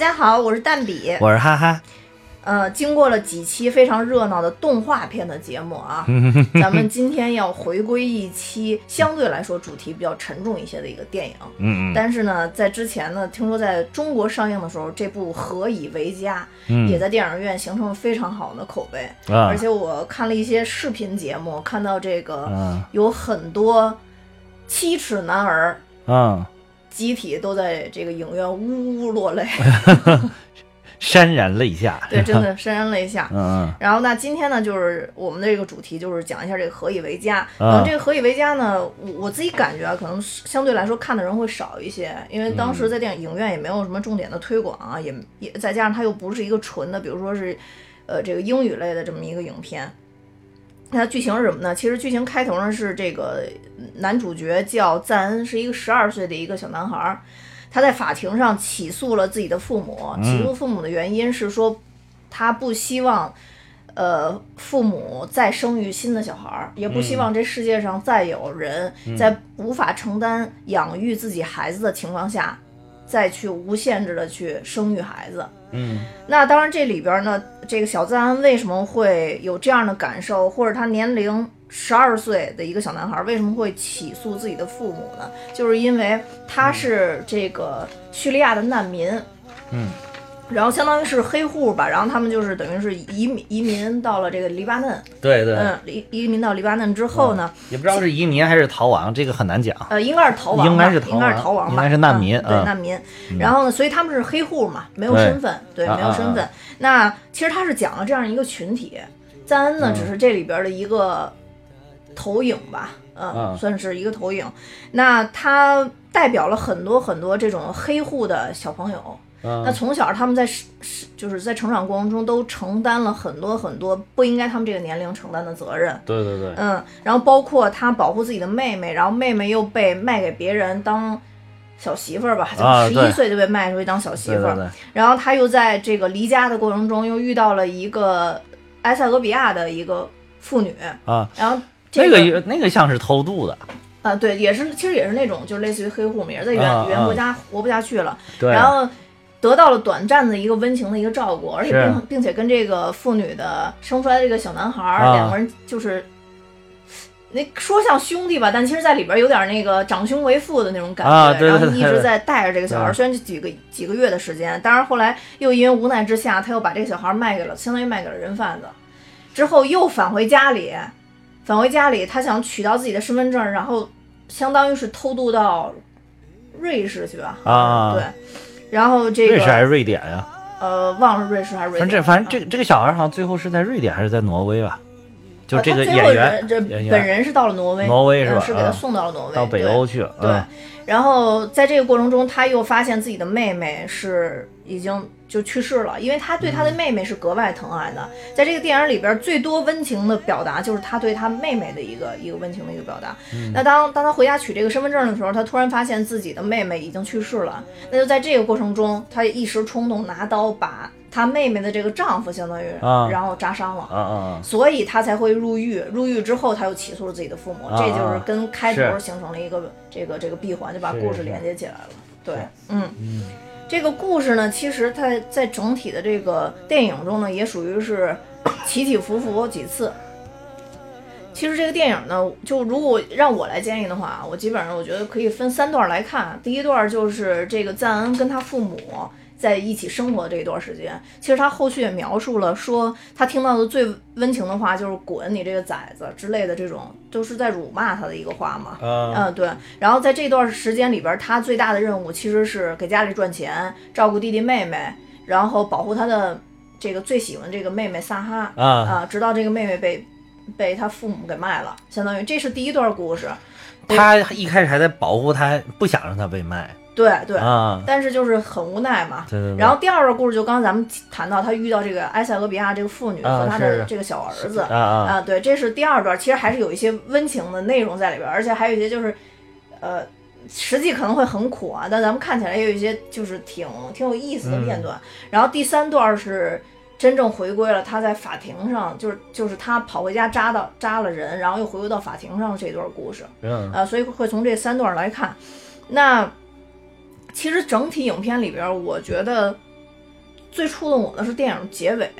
家好，我是蛋比。我是哈哈，呃，经过了几期非常热闹的动画片的节目啊，咱们今天要回归一期相对来说主题比较沉重一些的一个电影。嗯嗯但是呢，在之前呢，听说在中国上映的时候，这部《何以为家》嗯也在电影院形成了非常好的口碑。啊而且我看了一些视频节目，看到这个嗯有很多七尺男儿嗯，集体都在这个影院呜呜落泪，潸然泪下。对，真的潸然泪下。嗯然后那今天呢，就是我们的这个主题就是讲一下这个何以为家。可啊能这个何以为家呢，我我自己感觉啊，可能相对来说看的人会少一些，因为当时在电影影院也没有什么重点的推广啊，也也再加上它又不是一个纯的，比如说是呃这个英语类的这么一个影片。那它剧情是什么呢？其实剧情开头呢是这个男主角叫赞恩，是一个十二岁的一个小男孩儿，他在法庭上起诉了自己的父母。起诉父母的原因是说，他不希望，呃，父母再生育新的小孩儿，也不希望这世界上再有人在无法承担养育自己孩子的情况下，再去无限制的去生育孩子。嗯。那当然，这里边呢，这个小赞恩为什么会有这样的感受，或者他年龄十二岁的一个小男孩为什么会起诉自己的父母呢？就是因为他是这个叙利亚的难民，嗯，然后相当于是黑户吧，然后他们就是等于是移民移民到了这个黎巴嫩，对对，嗯，移移民到黎巴嫩之后呢，也不知道是移民还是逃亡，这个很难讲。呃，应该是逃亡，应该是逃应该是逃亡吧，应该是难民嗯对嗯难民。然后呢，所以他们是黑户嘛，没有身份，对，啊没有身份。那其实他是讲了这样一个群体，赞恩呢嗯只是这里边的一个投影吧，嗯，嗯算是一个投影。那他代表了很多很多这种黑户的小朋友。那嗯从小他们在是是就是在成长过程中都承担了很多很多不应该他们这个年龄承担的责任，对对对，嗯，然后包括他保护自己的妹妹，然后妹妹又被卖给别人当小媳妇儿吧，就十一岁就被卖出去当小媳妇儿，对对对，然后他又在这个离家的过程中又遇到了一个埃塞俄比亚的一个妇女，啊，然后这那个那个像是偷渡的，啊、对，也是其实也是那种就是类似于黑户嘛，也是在原、啊原国家活不下去了，对，然后。得到了短暂的一个温情的一个照顾，而且并并且跟这个妇女的生出来的这个小男孩两个人就是，那说像兄弟吧，但其实在里边有点那个长兄为父的那种感觉，啊对然后一直在带着这个小孩儿，虽然就几个几个月的时间，当然后来又因为无奈之下，他又把这个小孩儿卖给了，相当于卖给了人贩子，之后又返回家里，返回家里，他想取到自己的身份证，然后相当于是偷渡到瑞士去吧，啊。对。然后这个瑞士还是瑞典呀？呃，忘了瑞士还是瑞典。反正这反正这这个小孩好像最后是在瑞典还是在挪威吧？就呃这个演员人这本人是到了挪威，挪威是吧嗯是给他啊送到了挪威，到北欧去了，对。然后在这个过程中，他又发现自己的妹妹是已经就去世了，因为他对他嗯的妹妹是格外疼爱的。在这个电影里边，最多温情的表达就是他对他妹妹的一个一个温情的一个表达。嗯那当当他回家取这个身份证的时候，他突然发现自己的妹妹已经去世了。那就在这个过程中，他一时冲动拿刀把他妹妹的这个丈夫相当于，啊然后扎伤了。啊啊所以他才会入狱。入狱之后，他又起诉了自己的父母，啊这就是跟开头是形成了一个这个这个闭环，就把故事连接起来了。对是，嗯，这个故事呢，其实它在整体的这个电影中呢，也属于是起起伏伏几次。其实这个电影呢，就如果让我来建议的话，我基本上我觉得可以分三段来看。第一段就是这个赞恩跟他父母在一起生活的这一段时间。其实他后续也描述了，说他听到的最温情的话就是“滚你这个崽子”之类的这种，都是在辱骂他的一个话嘛。啊嗯，对。然后在这段时间里边，他最大的任务其实是给家里赚钱，照顾弟弟妹妹，然后保护他的这个最喜欢这个妹妹萨哈啊啊，直到这个妹妹被被他父母给卖了，相当于这是第一段故事。他一开始还在保护他，不想让他被卖对对，啊。但是就是很无奈嘛。对对对。然后第二个故事就刚刚咱们谈到他遇到这个埃塞俄比亚这个妇女啊和他的这个小儿子啊啊啊，对，这是第二段，其实还是有一些温情的内容在里边，而且还有一些就是，呃，实际可能会很苦啊，但咱们看起来也有一些就是挺挺有意思的片段。然后第三段是真正回归了他在法庭上，就是就是他跑回家扎到扎了人，然后又回归到法庭上这段故事。嗯呃，所以会从这三段来看。那其实整体影片里边儿，我觉得最触动我的是电影结尾。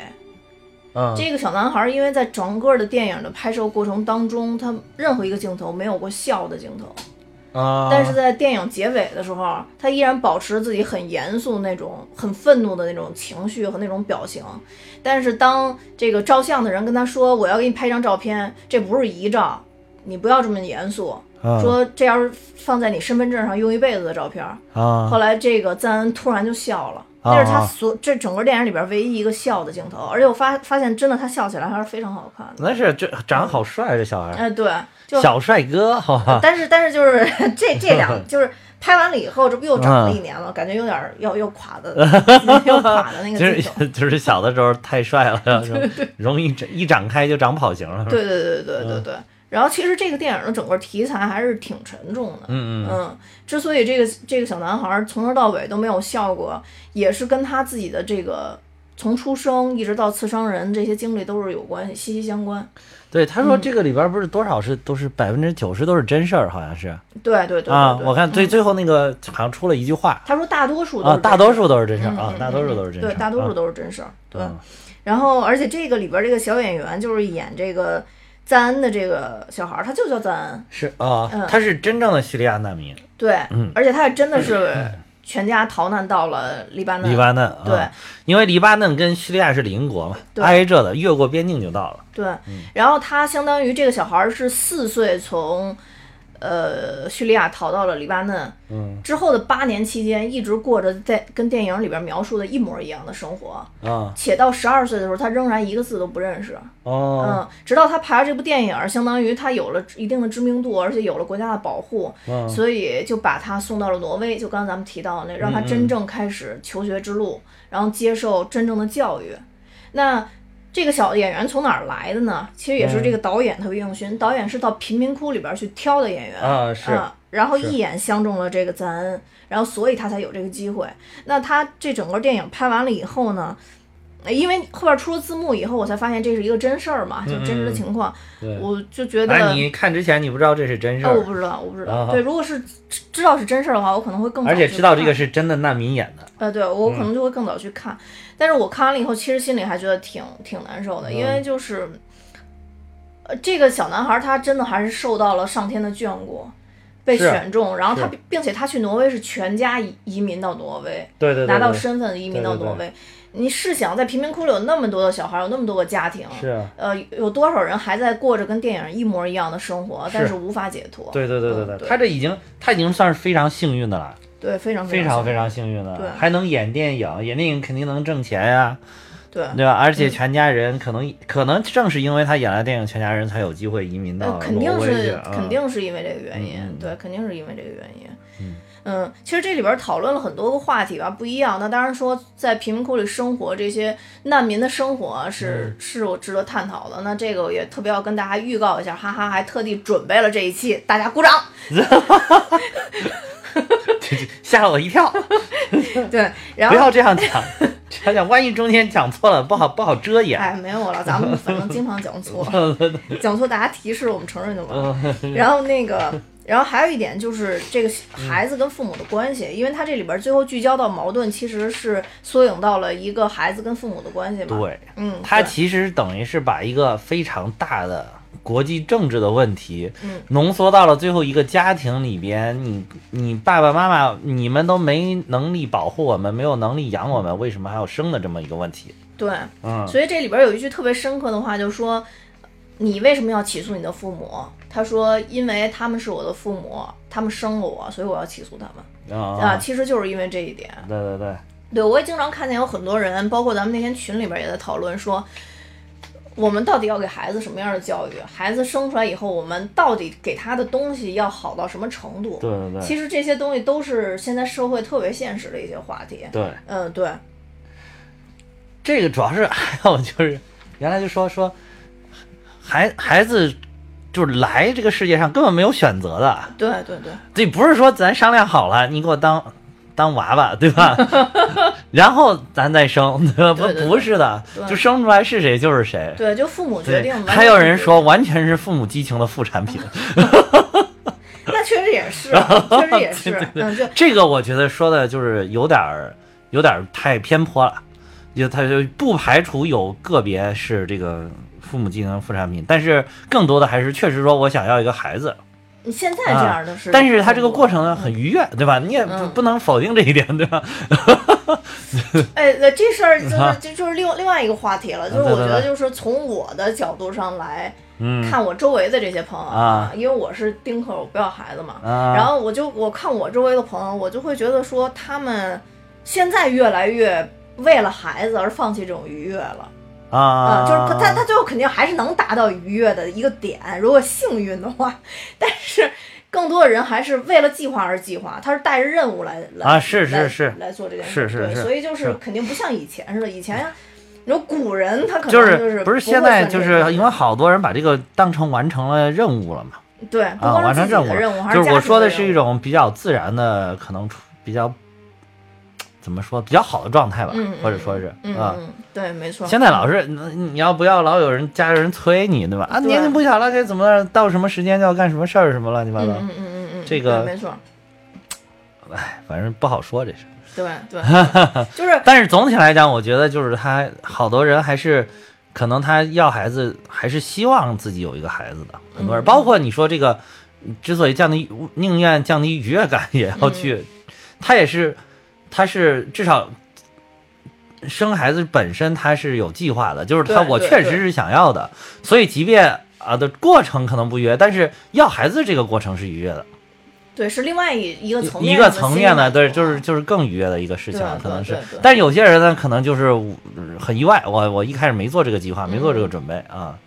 嗯，这个小男孩因为在整个的电影的拍摄过程当中，他任何一个镜头没有过笑的镜头，啊，但是在电影结尾的时候，他依然保持自己很严肃那种、很愤怒的那种情绪和那种表情。但是当这个照相的人跟他说：“我要给你拍张照片，这不是遗照，你不要这么严肃。”啊说这要是放在你身份证上用一辈子的照片。啊后来这个赞恩突然就笑了，啊那是他所这整个电影里边唯一一个笑的镜头，而且我发发现真的他笑起来还是非常好看的。那是这长得好帅，这小孩儿，哎，对，就小帅哥，好吧？但是但是就是 这这两 就是拍完了以后，这不又长了一年了，感觉有点儿要要垮的，要垮的那个就。是就是小的时候太帅了，容易长一展开就长跑型了。对对对对对对。然后其实这个电影的整个题材还是挺沉重的。嗯嗯嗯，之所以这个这个小男孩从头到尾都没有笑过，也是跟他自己的这个从出生一直到刺伤人这些经历都是有关系，息息相关。对，他说嗯这个里边不是多少是都是百分之九十都是真事儿，好像是对对对对啊。我看最嗯最后那个好像出了一句话他说大多数都啊，是大多数都是真事儿啊大多数都是真事儿，对，大多数啊都是真事儿。对，嗯然后而且这个里边这个小演员就是演这个赞恩的这个小孩儿，他就叫赞恩。是啊嗯，他是真正的叙利亚难民，对，嗯。而且他也真的是全家逃难到了黎巴嫩。黎巴嫩啊，对。因为黎巴嫩跟叙利亚是邻国嘛，对。挨着的，越过边境就到了。对，嗯。然后他相当于这个小孩儿是四岁从，呃，叙利亚逃到了黎巴嫩，嗯之后的八年期间，一直过着在跟电影里边描述的一模一样的生活，啊且到十二岁的时候，他仍然一个字都不认识。哦嗯，直到他拍了这部电影，相当于他有了一定的知名度，而且有了国家的保护，嗯所以就把他送到了挪威。就刚才咱们提到那，让他真正开始求学之路，然后接受真正的教育。那这个小演员从哪儿来的呢？其实也是这个导演特别用心，导演是到贫民窟里边去挑的演员啊是然后一眼相中了这个赞恩，然后所以他才有这个机会。那他这整个电影拍完了以后呢？呃因为后边出了字幕以后，我才发现这是一个真事儿嘛，就真实的情况，对。我就觉得，哎，你看之前你不知道这是真事哦，我，不知道，我不知道。啊对，如果是知知道是真事儿的话，我可能会更早而且知道这个是真的难民演的。呃，对我可嗯能就会更早去看，但是我看完了以后，其实心里还觉得挺挺难受的，因嗯为就是，呃，这个小男孩他真的还是受到了上天的眷顾，被选中，然后他并并且他去挪威是全家移移民到挪威，对对对，拿到身份移民到挪威。你试想，在贫民窟里有那么多的小孩，有那么多个家庭，是啊，呃，有多少人还在过着跟电影一模一样的生活，但是是无法解脱？对对对对嗯对，他这已经他已经算是非常幸运的了，对非常非常非常幸运的还能演电影，演电影肯定能挣钱呀，对。对吧？而且嗯全家人可能可能正是因为他演了电影，全家人才有机会移民呃到，肯定是肯定是因为这个原因，对，肯定是因为这个原因。嗯嗯其实这里边讨论了很多个话题吧，不一样。那当然说，在贫民窟里生活这些难民的生活是、嗯是我值得探讨的。那这个我也特别要跟大家预告一下，哈哈，还特地准备了这一期，大家鼓掌。吓了我一跳，对，然不后要这样讲，这样讲，万一中间讲错了，不好不好遮掩。哎，没有了，咱们 反正经常讲错，讲错大家提示我们承认就完了。嗯然后那个，然后还有一点就是这个孩子跟父母的关系，因为他这里边最后聚焦到矛盾，其实是缩影到了一个孩子跟父母的关系嘛。，对，嗯，对他其实等于是把一个非常大的国际政治的问题，嗯浓缩到了最后一个家庭里边。你你爸爸妈妈，你们都没能力保护我们，没有能力养我们，为什么还要生的这么一个问题？对，嗯，所以这里边有一句特别深刻的话，就是说，你为什么要起诉你的父母？他说，因为他们是我的父母，他们生了我，所以我要起诉他们啊。啊，其实就是因为这一点。对对对，对，我也经常看见有很多人，包括咱们那天群里边也在讨论说，我们到底要给孩子什么样的教育？孩子生出来以后，我们到底给他的东西要好到什么程度？对对对，其实这些东西都是现在社会特别现实的一些话题。对。嗯，对，这个主要是 还有就是，原来就说说，孩孩子就是来这个世界上根本没有选择的，对对对，这不是说咱商量好了，你给我当当娃娃，对吧？然后咱再生，对吧？不不是的，就生出来是谁就是谁。对，就父母决定。还有人说完全是父母激情的副产品，那确实也是，啊确实也是，嗯，就这个我觉得说的就是有点儿有点儿太偏颇了。就他就不排除有个别是这个父母经营副产品，但是更多的还是确实说我想要一个孩子，你现在这样的是，但是他这个过程呢很愉悦，对吧？你也不嗯。不能否定这一点，对吧？哎，那这事儿 就是啊这就是另另外一个话题了，就是我觉得就是从我的角度上来嗯。看我周围的这些朋友啊因为我是丁克，我不要孩子嘛，啊，然后我就我看我周围的朋友，我就会觉得说他们现在越来越为了孩子而放弃这种愉悦了。啊。啊，就是他他最后肯定还是能达到愉悦的一个点，如果幸运的话，但是更多的人还是为了计划而计划，他是带着任务来来啊是是是。来做这件事，是是所以就是是。肯定不像以前似的，以前你说古人他可能就是是不是现在就是因为好多人把这个当成完成了任务了嘛。对，完成任务，的任务，还就是我说的是一种比较自然的，可能出比较怎么说比较好的状态吧，嗯，或者说是。嗯，对，没错。现在老是你你要不要老有人家里人催你，对吧？啊，年龄不小了，该怎么到什么时间就要干什么事儿，什么乱七八糟，嗯嗯嗯嗯嗯，这个对没错，哎，反正不好说这是。对对，就是但是总体来讲，我觉得就是他好多人还是可能他要孩子，还是希望自己有一个孩子的。很多人，嗯包括你说这个，之所以降低宁愿降低愉悦感，也要去，嗯他也是，他是至少。生孩子本身他是有计划的，就是他我确实是想要的，所以即便啊的过程可能不愉悦，但是要孩子这个过程是愉悦的，对，是另外一一个层面一个层面的，对，就是就是更愉悦的一个事情了，可能是。但是有些人呢，可能就是呃很意外，我我一开始没做这个计划，没做这个准备啊，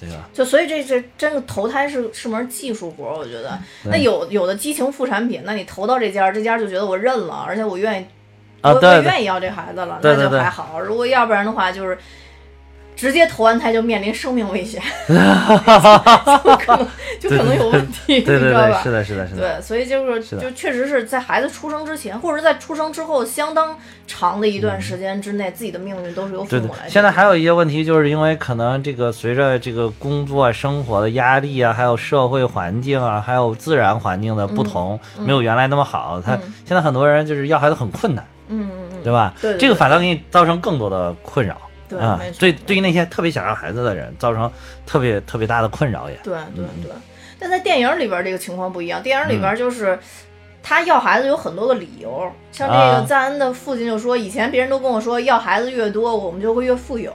对吧？就所以这这真的投胎是是门技术活，我觉得。那有有的激情副产品，那你投到这家，这家就觉得我认了，而且我愿意，啊，我我愿意要这孩子了，对对对。那就还好。如果要不然的话，就是直接投完胎就面临生命危险，就可能就可能有问题，对对你知道吧？是的，是的，是的，对，所以就是是就确实是在孩子出生之前，或者是在出生之后相当长的一段时间之内，自己的命运都是由父对对。现在还有一些问题，就是因为可能这个随着这个工作生活的压力啊，还有社会环境啊，还有自然环境的不同，没有原来那么好。他嗯。现在很多人就是要孩子很困难，嗯嗯嗯，对吧？对对对这个反倒给你造成更多的困扰。对，对，对于那些特别想要孩子的人，造成特别特别大的困扰也。对对嗯对，但在电影里边这个情况不一样，电影里边就是。他要孩子有很多个理由，像这啊个赞恩的父亲就说，以前别人都跟我说，要孩子越多，我们就会越富有，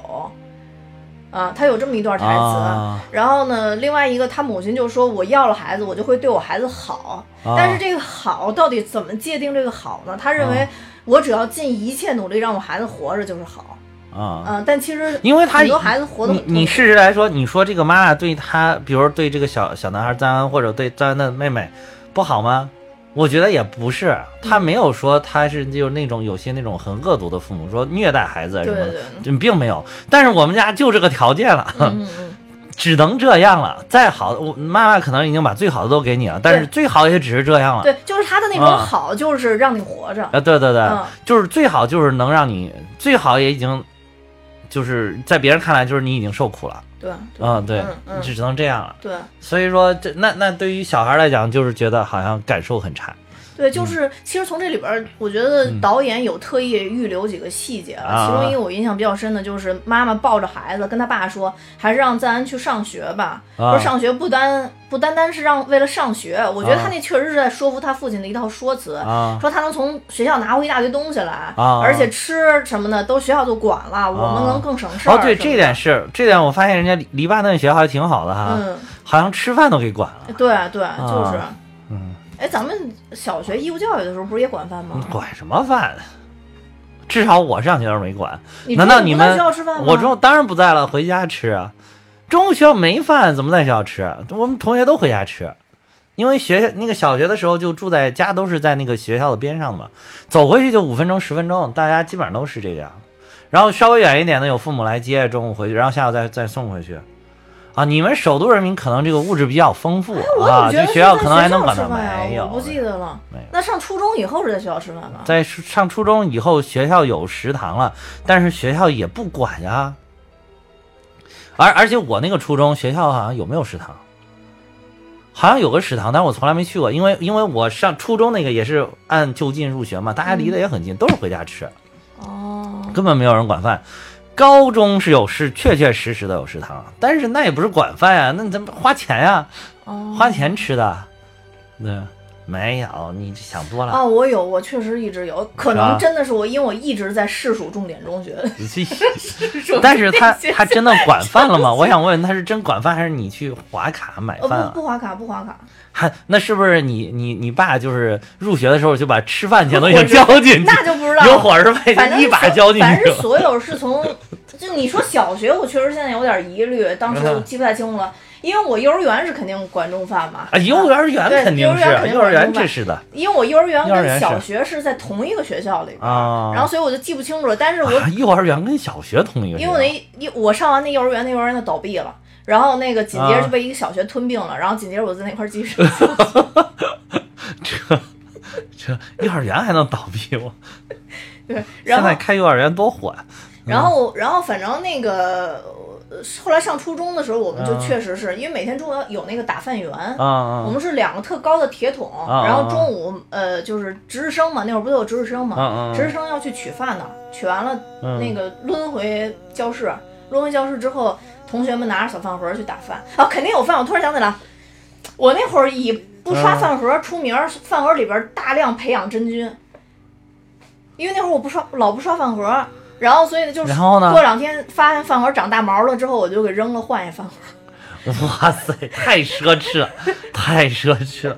啊，他有这么一段台词。啊然后呢，另外一个他母亲就说，我要了孩子，我就会对我孩子好。啊但是这个好到底怎么界定这个好呢？他认为啊我只要尽一切努力让我孩子活着就是好，啊，嗯、但其实因为他很多孩子活得你你事实来说，你说这个妈妈对他，比如对这个小小男孩赞恩，或者对赞恩的妹妹不好吗？我觉得也不是，他没有说他是就是那种有些那种很恶毒的父母说虐待孩子啊什么的，对对对，嗯并没有。但是我们家就这个条件了，嗯，只能这样了。再好，我妈妈可能已经把最好的都给你了，但是最好也只是这样了。对，就是他的那种啊好，就是让你活着。啊，对对对，嗯就是最好就是能让你最好也已经，就是在别人看来就是你已经受苦了，对，嗯，对，你嗯只能这样了。对所以说这那那对于小孩来讲，就是觉得好像感受很差。对，就是其实从这里边，我觉得嗯导演有特意预留几个细节了。啊其中一个我印象比较深的就是妈妈抱着孩子跟他爸说，还是让赞恩去上学吧。啊说上学不单不单单是让为了上学，我觉得啊他那确实是在说服他父亲的一套说辞。啊说他能从学校拿回一大堆东西来，啊而且吃什么的都学校就管了，我们能更省事儿。哦，对，这点是这点，我发现人家黎黎巴嫩学校还挺好的哈，嗯，好像吃饭都给管了。对对，就是。嗯，哎，咱们小学义务教育的时候不是也管饭吗？管什么饭？至少我上学时候没管。难道你们学校吃饭吗？我中午当然不在了，回家吃啊。中午学校没饭，怎么在学校吃？我们同学都回家吃，因为学校那个小学的时候就住在家，都是在那个学校的边上嘛，走回去就五分钟十分钟，大家基本上都是这样。然后稍微远一点的有父母来接，中午回去，然后下午再再送回去。啊，你们首都人民可能这个物质比较丰富、哎啊，这学校可能还能管饭呀没有。我不记得了。那上初中以后是在学校吃饭吗？在上初中以后，学校有食堂了，但是学校也不管呀。而而且我那个初中学校好像有没有食堂？好像有个食堂，但是我从来没去过，因为因为我上初中那个也是按就近入学嘛，大家离得也很近，都是回家吃。哦，根本没有人管饭。高中是有食，确确实实的有食堂，但是那也不是管饭呀，那怎么花钱呀，哦花钱吃的。对，没有，你想多了。啊，我有，我确实一直有，可能真的是我，因为我一直在市属重点中学，但是他 他真的管饭了吗？我想想问，他是真管饭，还是你去划卡买呃饭啊？不不划卡不划卡，还那是不是你你你爸就是入学的时候就把吃饭钱都已经交进去，那就不知道有伙食费反正一把交进去了。反正所有是从，就你说小学，我确实现在有点疑虑，当时嗯我记不太清楚了，因为我幼儿园是肯定管中饭嘛。啊，幼儿园肯定是幼儿园肯定幼儿园管中饭这是的因为我幼儿园跟小学是在同一个学校里边，啊。然后所以我就记不清楚了。但是我啊幼儿园跟小学同一个因为我那一我上完那幼儿园，那幼儿园就倒闭了，然后那个紧接着就被一个小学吞并了，然后紧接着我在那块儿继续。这这幼儿园还能倒闭吗？对，然后现在开幼儿园多火呀！然后然后反正那个呃后来上初中的时候，我们就嗯确实是因为每天中午有那个打饭员。啊我啊们是两个特高的铁桶，啊然后中午呃就是值日生嘛，那会儿不都有值日生嘛，啊值日生要去取饭的，取完了嗯那个抡回教室，抡回教室之后，同学们拿着小饭盒去打饭啊，肯定有饭。我突然想起来，我那会儿以不刷嗯饭盒出名儿，饭盒里边大量培养真菌，因为那会儿我不刷，老不刷饭盒。然后，所以呢，就是然后呢过两天发现饭盒长大毛了之后，我就给扔了，换一饭盒。哇塞，太奢侈了，太奢侈了。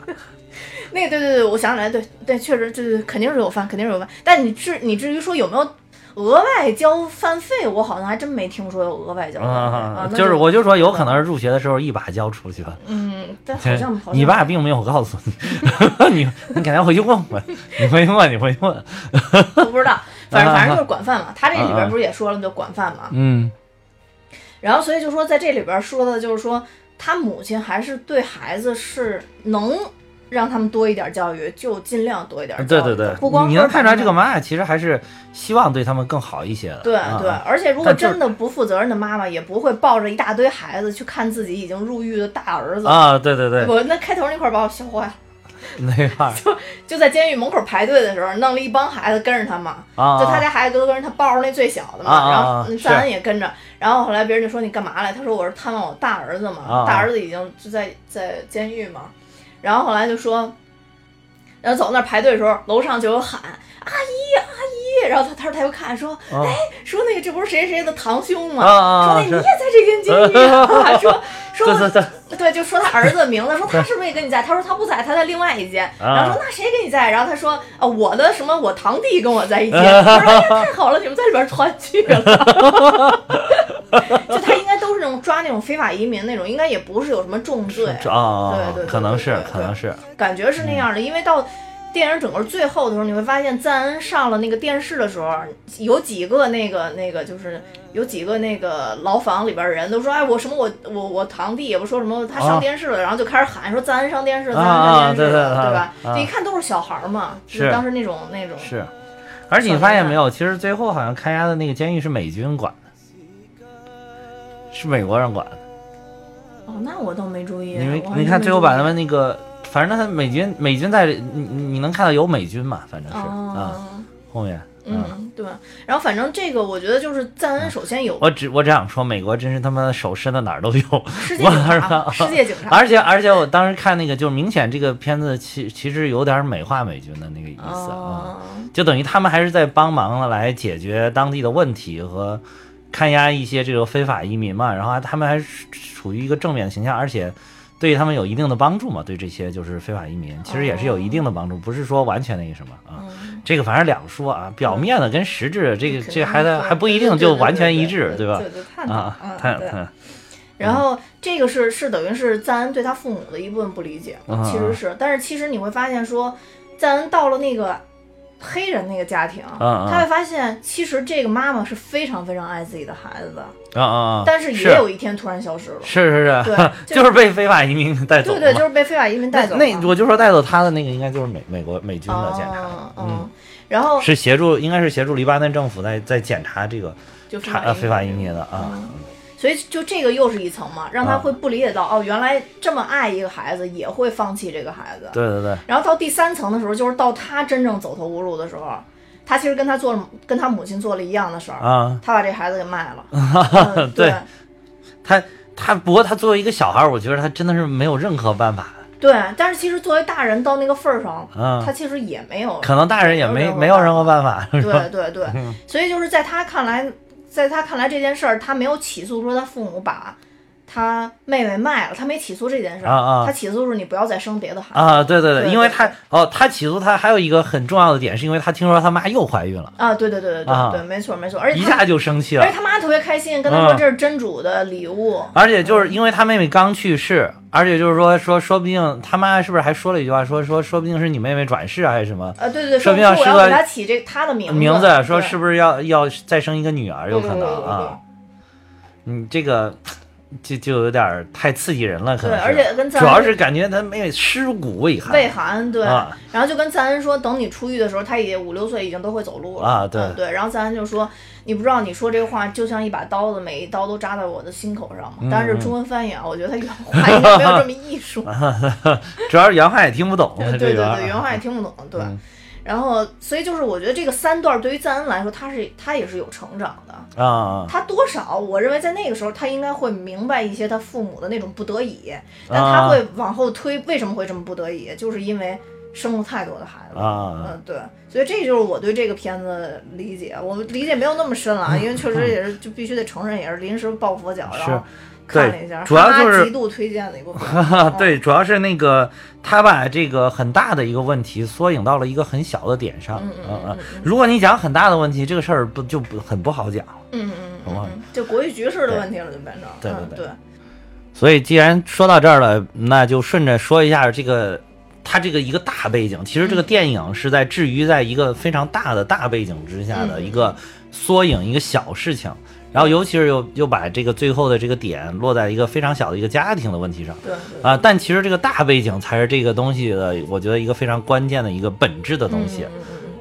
那个对对对，我想起来，对对，确实就是肯定是有饭，肯定是有饭。但你至你至于说有没有额外交饭费，我好像还真没听说有额外交饭费啊。那就是我就说有可能是入学的时候一把交出去了。嗯，但好像好像你爸并没有告诉你，你你改天回去问问，你回去问，你回去问。我不知道，反正啊反正就是管饭嘛。他这里边不是也说了，就管饭嘛。嗯然后所以就说在这里边说的就是说，他母亲还是对孩子是能让他们多一点教育，就尽量多一点教育。对对对，不光你能看出来这个妈妈其实还是希望对他们更好一些的。对啊对，而且如果真的不负责任的妈妈，也不会抱着一大堆孩子去看自己已经入狱的大儿子。啊，对对对，我那开头那块儿把我笑坏了，那块儿。就在监狱门口排队的时候，弄了一帮孩子跟着他嘛，啊，就他家孩子都跟着他抱着那最小的嘛，然后赞恩也跟着，然后后来别人就说你干嘛来？他说我是探望我大儿子嘛，大儿子已经就在在监狱嘛，然后后来就说，然后走那儿排队的时候，楼上就有喊阿姨阿姨，然后他他说他又看说，啊哎，说那个这不是谁谁的堂兄吗？说那你也在这间监狱啊？说说对就说他儿子的名字，说他是不是也跟你在？他说他不在，他在另外一间。啊然后说那谁跟你在？然后他说啊，我的什么，我堂弟跟我在一间。他说哎呀，太好了，你们在里边团聚了。就他应该都是那种抓那种非法移民那种，应该也不是有什么重罪，这啊，对对对可能是可能是，感觉是那样的。因为到电影整个最后的时候，你会发现赞恩上了那个电视的时候，有几个那个那个就是有几个那个牢房里边人都说，哎，我什么我我我堂弟也不说什么他上啊电视了，然后就开始喊说赞恩上电视，赞啊恩上电视对对了，对吧？啊一看都是小孩儿嘛，就是当时那种那种是，而且你发现没有，其实最后好像看押的那个监狱是美军管的，是美国人管的。哦，那我倒没注意。因为我还你看最后把他们那个，反正他美军美军在，你你你能看到有美军嘛？反正是啊，哦后面。嗯，对，然后反正这个我觉得就是赞恩首先有我只我只想说，美国真是他妈手伸到哪儿都有。世界警我察，世界警察，而且而且我当时看那个，就明显这个片子其其实有点美化美军的那个意思啊，哦就等于他们还是在帮忙了来解决当地的问题和看押一些这个非法移民嘛，然后还他们还处于一个正面的形象，而且对他们有一定的帮助嘛，对这些就是非法移民其实也是有一定的帮助，不是说完全那个什么啊。嗯这个反正两说啊，表面的跟实质这个这还得还不一定就完全一致，对对对，探讨啊，嗯对。太太然后这个是是等于是赞恩对他父母的一部分不理解，嗯。其实是，但是其实你会发现说，赞恩到了那个黑人那个家庭，嗯嗯他会发现其实这个妈妈是非常非常爱自己的孩子的，啊啊啊！但是是。也有一天突然消失了。是是是，对 就就是被非法移民带走对对，就是被非法移民带走。那那我就说带走他的那个应该就是美美国美军的检查，哦嗯，嗯，然后是协助应该是协助黎巴嫩政府在在检查这个查呃非法移民的啊，嗯所以就这个又是一层嘛，让他啊会不理解到、哦，原来这么爱一个孩子也会放弃这个孩子。对对对，然后到第三层的时候，就是到他真正走投无路的时候，他其实跟他做了跟他母亲做了一样的事儿，啊，他把这孩子给卖了。嗯对对他他不过他作为一个小孩儿，我觉得他真的是没有任何办法。对，但是其实作为大人到那个份儿上，嗯他其实也没有，可能大人也没没没有任何办法。对对对，所以就是在他看来，在他看来这件事儿，他没有起诉说他父母把他妹妹卖了，他没起诉这件事儿，啊啊。他起诉是你不要再生别的孩子。啊，对对对因为他哦，他起诉他还有一个很重要的点，是因为他听说他妈又怀孕了，啊，对对对对对、啊对，没错没错，而且一下就生气了。而且。他妈特别开心，跟他说嗯这是真主的礼物。而且就是因为他妹妹刚去世，而且就是说说说不定他妈是不是还说了一句话，说说说不定是你妹妹转世啊还是什么。呃，对对对，说说说我要不定是个给他起这他的名字，名字，说是不是要要再生一个女儿，有可能啊。嗯，这个就就有点儿太刺激人了，可对，能对而且跟赞主要是感觉他没有尸骨未寒未寒对，啊然后就跟赞恩说，等你出狱的时候，他也五六岁，已经都会走路了啊对嗯对。然后赞恩就说，你不知道你说这话就像一把刀子，每一刀都扎在我的心口上？但是中文翻译啊，我觉得他原话应该没有这么艺术。主要是原话也听不懂，对对对对，原话原话也听不懂，对。嗯然后，所以就是我觉得这个三段对于赞恩来说，他是他也是有成长的。啊他多少，我认为在那个时候，他应该会明白一些他父母的那种不得已，但他会往后推，为什么会这么不得已？就是因为生了太多的孩子。啊嗯，对，所以这就是我对这个片子的理解，我理解没有那么深了啊，因为确实也是就必须得承认，也是临时抱佛脚，然后看了一下，主要就是哈哈极度推荐的一部片子。哈哈，对，主要是那个他把这个很大的一个问题缩影到了一个很小的点上，嗯嗯嗯嗯如果你讲很大的问题，这个事儿不就不很不好讲。嗯嗯嗯就国际局势的问题了，就变成对对对所以既然说到这儿了，那就顺着说一下这个。它这个一个大背景，其实这个电影是在置于在一个非常大的大背景之下的嗯一个缩影，一个小事情。然后尤其是又又把这个最后的这个点落在一个非常小的一个家庭的问题上啊，但其实这个大背景才是这个东西的，我觉得一个非常关键的一个本质的东西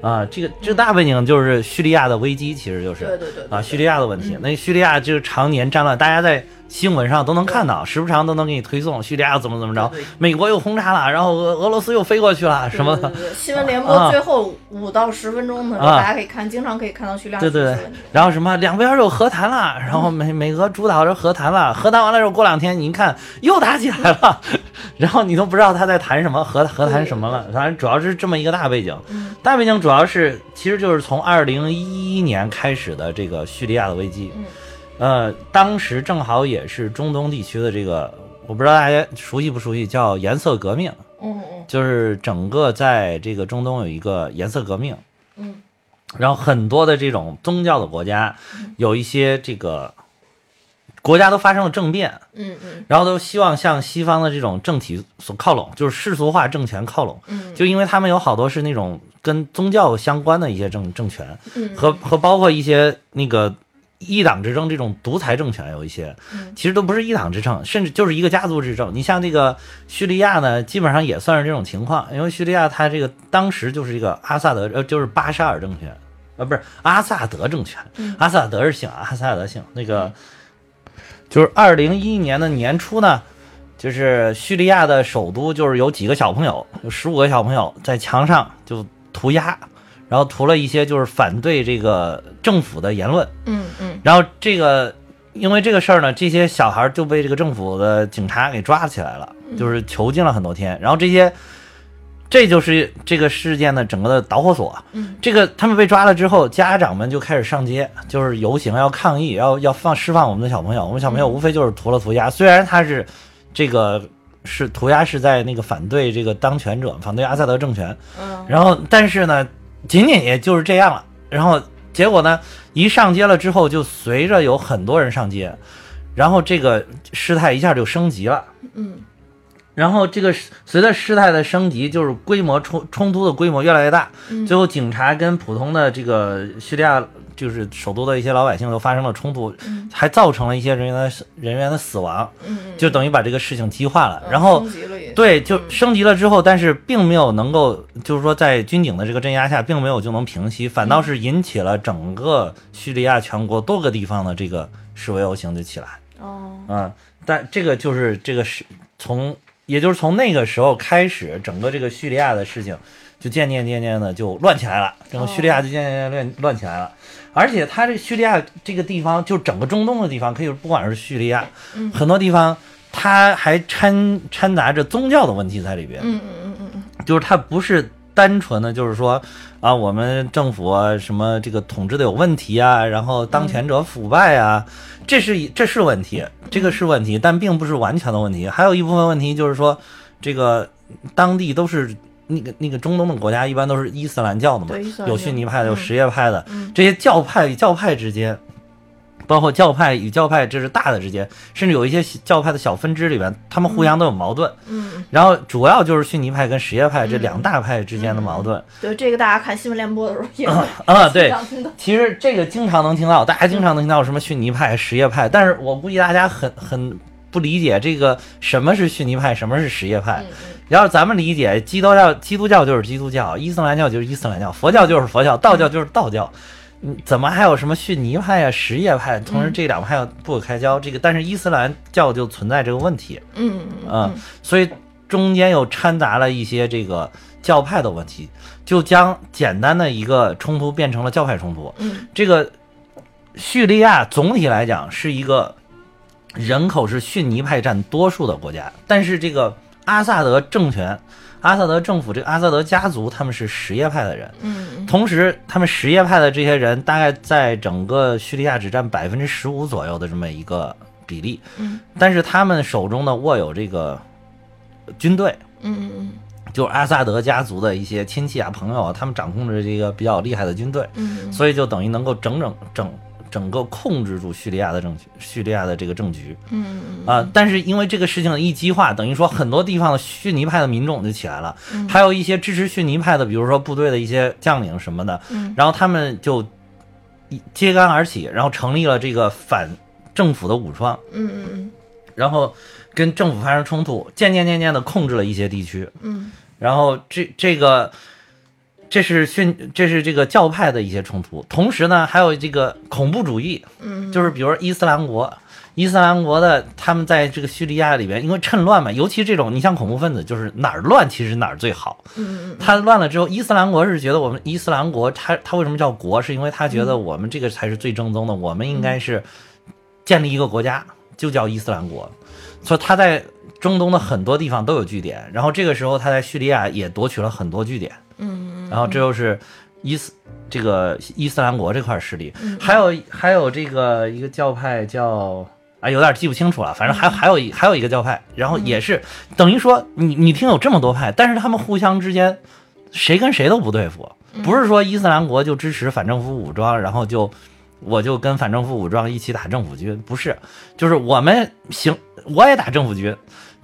啊。这个这个大背景就是叙利亚的危机，其实就嗯，是对对对对啊，叙利亚的问题。那叙利亚就是常年战乱，大家在新闻上都能看到，时不常都能给你推送叙利亚怎么怎么着美国又轰炸了，然后俄俄罗斯又飞过去了什么新闻联啊。播最后五到十分钟的时候，啊。大家可以看，经常可以看到叙利亚对对对。然后什么两边又和谈了，然后美美俄主导着和谈了，和谈完了之后过两天你一看又打起来了，然后你都不知道他在谈什么，和和谈什么了，反正主要是这么一个大背景。嗯。大背景主要是其实就是从二零一一年开始的这个叙利亚的危机，嗯。呃，当时正好也是中东地区的这个，我不知道大家熟悉不熟悉，叫颜色革命，嗯嗯。就是整个在这个中东有一个颜色革命，嗯。然后很多的这种宗教的国家，有一些这个国家都发生了政变，嗯嗯然后都希望向西方的这种政体所靠拢，就是世俗化政权靠拢。嗯，就因为他们有好多是那种跟宗教相关的一些政政权，嗯和和包括一些那个一党执政这种独裁政权有一些嗯，其实都不是一党执政，甚至就是一个家族执政。你像这个叙利亚呢，基本上也算是这种情况，因为叙利亚它这个当时就是一个阿萨德呃，就是巴沙尔政权，呃，不是阿萨德政权，嗯阿萨德是姓，阿萨德姓那个。就是二零一一年的年初呢，就是叙利亚的首都，就是有几个小朋友，有十五个小朋友在墙上就涂鸦，然后涂了一些就是反对这个政府的言论，嗯嗯。然后这个因为这个事儿呢，这些小孩就被这个政府的警察给抓起来了，就是囚禁了很多天，然后这些。这就是这个事件的整个的导火索。嗯，这个他们被抓了之后，家长们就开始上街，就是游行，要抗议，要要放释放我们的小朋友。我们小朋友无非就是涂了涂鸦，虽然他是这个是涂鸦是在那个反对这个当权者，反对阿萨德政权，嗯然后但是呢，仅仅也就是这样了。然后结果呢，一上街了之后，就随着有很多人上街，然后这个事态一下就升级了。嗯然后这个随着事态的升级，就是规模冲冲突的规模越来越大，嗯。最后警察跟普通的这个叙利亚就是首都的一些老百姓都发生了冲突，嗯。还造成了一些人员的人员的死亡，嗯，就等于把这个事情激化了。嗯然后升级了也对，就嗯。升级了之后，但是并没有能够，就是说在军警的这个镇压下，并没有就能平息，反倒是引起了整个叙利亚全国多个地方的这个示威游行就起来。哦。嗯，但这个就是这个是从，也就是从那个时候开始，整个这个叙利亚的事情就渐渐渐渐的就乱起来了，整个叙利亚就渐渐渐渐乱乱起来了。而且它这叙利亚这个地方，就整个中东的地方，可以说不管是叙利亚，很多地方它还掺掺杂着宗教的问题在里边。嗯嗯嗯嗯嗯，就是它不是单纯的，就是说啊，我们政府啊什么这个统治的有问题啊，然后当权者腐败啊，这是这是问题，这个是问题，但并不是完全的问题。还有一部分问题就是说，这个当地都是那个那个中东的国家，一般都是伊斯兰教的嘛有逊尼派的，有嗯什叶派的，嗯这些教派与教派之间。包括教派与教派，这是大的之间，甚至有一些教派的小分支里边，他们互相都有矛盾。嗯，然后主要就是逊尼派跟什叶派这两大派之间的矛盾。对，这个大家看新闻联播的时候也会啊，对其实这个经常能听到，大家经常能听到什么逊尼派、什叶派，但是我估计大家很很不理解这个什么是逊尼派，什么是什叶派。嗯然后咱们理解，基督教基督教就是基督教，伊斯兰教就是伊斯兰教，佛教就是佛教，道教就是道教。嗯，怎么还有什么逊尼派啊、什叶派？同时这两派不可开交。这个，但是伊斯兰教就存在这个问题。嗯嗯嗯，所以中间又掺杂了一些这个教派的问题，就将简单的一个冲突变成了教派冲突。嗯这个叙利亚总体来讲是一个人口是逊尼派占多数的国家，但是这个阿萨德政权、阿萨德政府这个阿萨德家族他们是什叶派的人，嗯。同时他们什叶派的这些人大概在整个叙利亚只占百分之十五左右的这么一个比例，嗯。但是他们手中呢握有这个军队，嗯嗯就是阿萨德家族的一些亲戚啊、朋友啊，他们掌控着这个比较厉害的军队，嗯。所以就等于能够整整整整个控制住叙利亚的政局，叙利亚的这个政局。嗯啊、但是因为这个事情的一激化，等于说很多地方的逊尼派的民众就起来了，嗯。还有一些支持逊尼派的，比如说部队的一些将领什么的，嗯。然后他们就一揭竿而起，然后成立了这个反政府的武装，嗯嗯嗯。然后跟政府发生冲突，渐渐渐渐的控制了一些地区。嗯。然后这这个这是训这是这个教派的一些冲突，同时呢还有这个恐怖主义，嗯，就是比如说伊斯兰国。伊斯兰国的他们在这个叙利亚里边，因为趁乱嘛，尤其这种你像恐怖分子，就是哪儿乱其实哪儿最好。嗯嗯他乱了之后，伊斯兰国是觉得我们伊斯兰国，他他为什么叫国？是因为他觉得我们这个才是最正宗的，我们应该是建立一个国家，就叫伊斯兰国。所以他在中东的很多地方都有据点，然后这个时候他在叙利亚也夺取了很多据点，嗯然后这又是伊斯这个伊斯兰国这块势力，还有还有这个一个教派叫。啊，有点记不清楚了，反正还还有一还有一个教派，然后也是等于说你你听有这么多派，但是他们互相之间谁跟谁都不对付，不是说伊斯兰国就支持反政府武装，然后就我就跟反政府武装一起打政府军，不是，就是我们行，我也打政府军，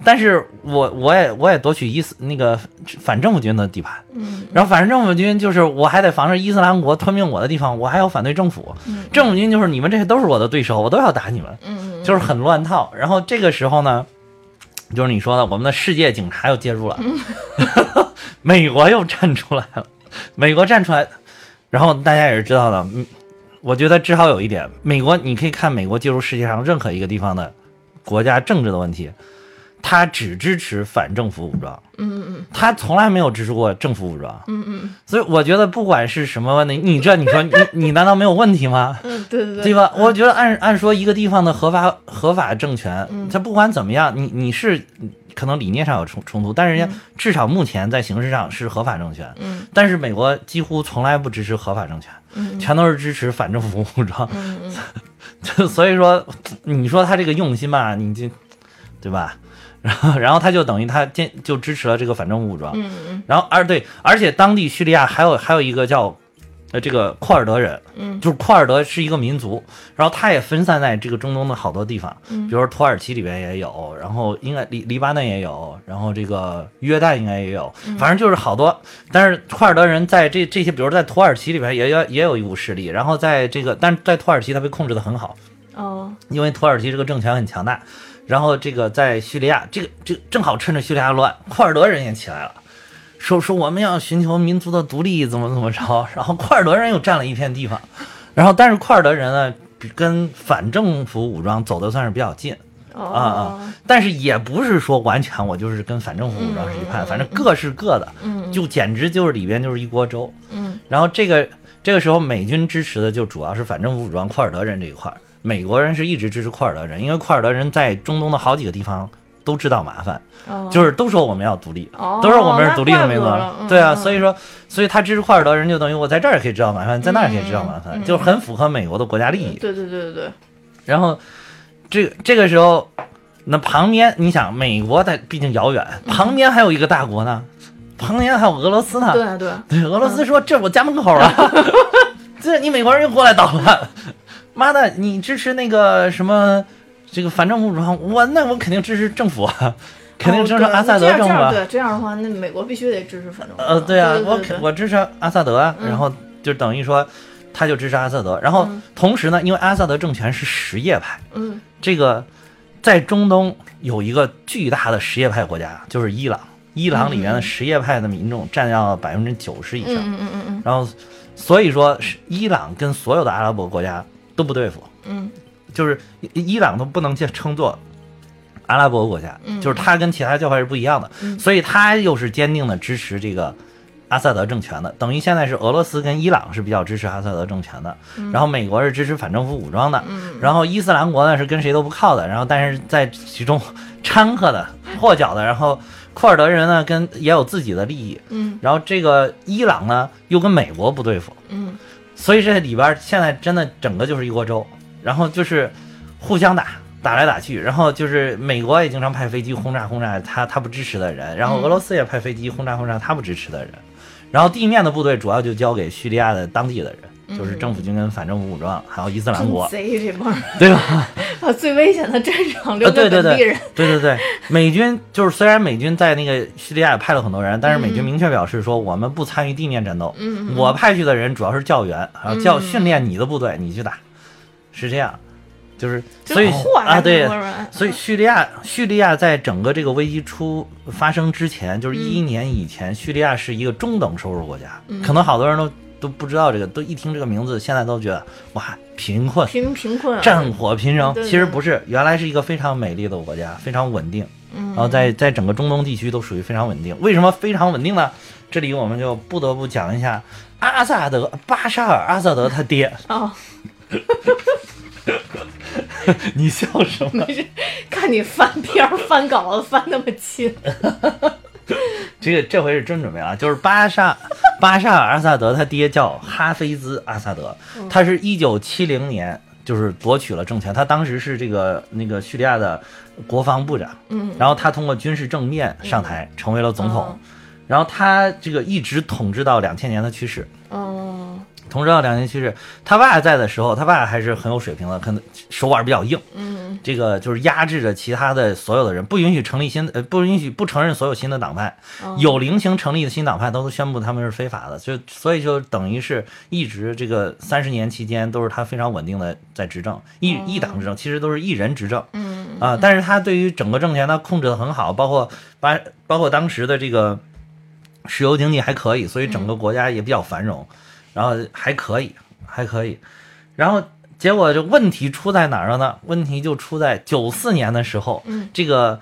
但是我我也我也夺取伊斯那个反政府军的地盘，嗯。然后反政府军就是我还得防着伊斯兰国吞并我的地方，我还要反对政府，嗯。政府军就是你们这些都是我的对手，我都要打你们，嗯就是很乱套。然后这个时候呢，就是你说的，我们的世界警察又介入了，美国又站出来了，美国站出来，然后大家也是知道的，嗯，我觉得至少有一点，美国你可以看美国介入世界上任何一个地方的国家政治的问题，他只支持反政府武装，嗯嗯他从来没有支持过政府武装，嗯嗯所以我觉得不管是什么问题，你这你说你 你难道没有问题吗？嗯，对对对吧？我觉得按按说一个地方的合法合法政权，他不管怎么样，你你是可能理念上有冲冲突，但是人家至少目前在形式上是合法政权。嗯但是美国几乎从来不支持合法政权，嗯全都是支持反政府武装。嗯嗯 所以说，你说他这个用心吧，你就对吧？然后然后他就等于他坚就支持了这个反政府武装。嗯嗯然后而对，而且当地叙利亚还有还有一个叫呃这个库尔德人，嗯就是库尔德是一个民族，然后他也分散在这个中东的好多地方，嗯比如说土耳其里边也有，然后应该黎黎巴嫩也有，然后这个约旦应该也有，嗯反正就是好多。但是库尔德人在这这些，比如在土耳其里边也有也有一股势力，然后在这个，但是在土耳其他被控制的很好，哦因为土耳其这个政权很强大。然后这个在叙利亚，这个这个正好趁着叙利亚乱，库尔德人也起来了。说说我们要寻求民族的独立，怎么怎么着，然后库尔德人又占了一片地方，然后但是库尔德人呢，跟反政府武装走的算是比较近，啊啊！但是也不是说完全我就是跟反政府武装是一派，反正各是各的，嗯。就简直就是里边就是一锅粥。嗯。然后这个这个时候美军支持的就主要是反政府武装库尔德人这一块儿，美国人是一直支持库尔德人，因为库尔德人在中东的好几个地方都知道麻烦，哦。就是都说我们要独立，哦都说我们是独立的那民族对啊，嗯。所以说，所以他支持库尔德人就等于我在这儿也可以知道麻烦，在那儿也可以知道麻烦，就很符合美国的国家利益。对对对对对，然后这个这个时候，那旁边你想，美国它毕竟遥远，旁边还有一个大国呢，旁边还有俄罗斯呢。对对，对，俄罗斯说这我家门口啊，这你美国人又过来捣乱，妈的，你支持那个什么这个反政府武装，我那我肯定支持政府啊，肯定支持阿萨德政府对，这样的话，那美国必须得支持反政府。呃，对啊，我对对。对我支持阿萨德啊，嗯。然后就等于说他就支持阿萨德，然后嗯。同时呢，因为阿萨德政权是什叶派。嗯。这个在中东有一个巨大的什叶派国家，就是伊朗。伊朗里面的什叶派的民众占到百分之九十以嗯上，嗯嗯嗯。然后所以说是伊朗跟所有的阿拉伯国家都不对付，嗯。就是伊伊朗都不能叫称作阿拉伯国家，嗯。就是他跟其他教派是不一样的，嗯。所以他又是坚定的支持这个阿萨德政权的，等于现在是俄罗斯跟伊朗是比较支持阿萨德政权的，嗯。然后美国是支持反政府武装的，嗯。然后伊斯兰国呢是跟谁都不靠的，然后但是在其中 掺和的、破脚的，然后库尔德人呢跟也有自己的利益，嗯。然后这个伊朗呢又跟美国不对付，嗯所以这里边现在真的整个就是一锅粥，然后就是互相打。打来打去，然后就是美国也经常派飞机轰炸轰炸他他不支持的人，然后俄罗斯也派飞机轰炸轰炸他不支持的人，然后地面的部队主要就交给叙利亚的当地的人，就是政府军跟反政府武装，还有伊斯兰国，贼这帮，对吧？把最危险的战场留呃，对对对给本地人。，对对对，美军就是虽然美军在那个叙利亚也派了很多人，但是美军嗯。明确表示说我们不参与地面战斗，嗯嗯我派去的人主要是教员，然后教嗯。训练你的部队，你去打，是这样，就是所以啊对所以叙利亚，叙利亚在整个这个危机出发生之前，就是一一年以前，叙利亚是一个中等收入国家，嗯。可能好多人都都不知道这个，都一听这个名字，现在都觉得哇贫困，贫贫困啊，战火频仍。其实不是，原来是一个非常美丽的国家，非常稳定，嗯然后在在整个中东地区都属于非常稳定。为什么非常稳定呢？这里我们就不得不讲一下阿萨德巴沙尔阿萨德他爹。哦，你笑什么？看你翻篇翻稿子翻那么勤，这个这回是真准备啊，就是巴沙巴沙尔阿萨德他爹叫哈菲兹阿萨德，他是一九七零年就是夺取了政权，他当时是这个那个叙利亚的国防部长，嗯。然后他通过军事政变上台，成为了总统哦，然后他这个一直统治到两千年的去世。哦，统治到两千去世，他爸在的时候，他爸还是很有水平的，可能手腕比较硬。嗯。这个就是压制着其他的所有的人，不允许成立新呃，不允许不承认所有新的党派，哦有零星成立的新党派都宣布他们是非法的，就所以就等于是一直这个三十年期间都是他非常稳定的在执政，一一党执政，其实都是一人执政。嗯啊，但是他对于整个政权他控制的很好，包括把包括当时的这个石油经济还可以，所以整个国家也比较繁荣，然后还可以还可以，然后。结果这问题出在哪儿了呢？问题就出在九四年的时候，嗯。这个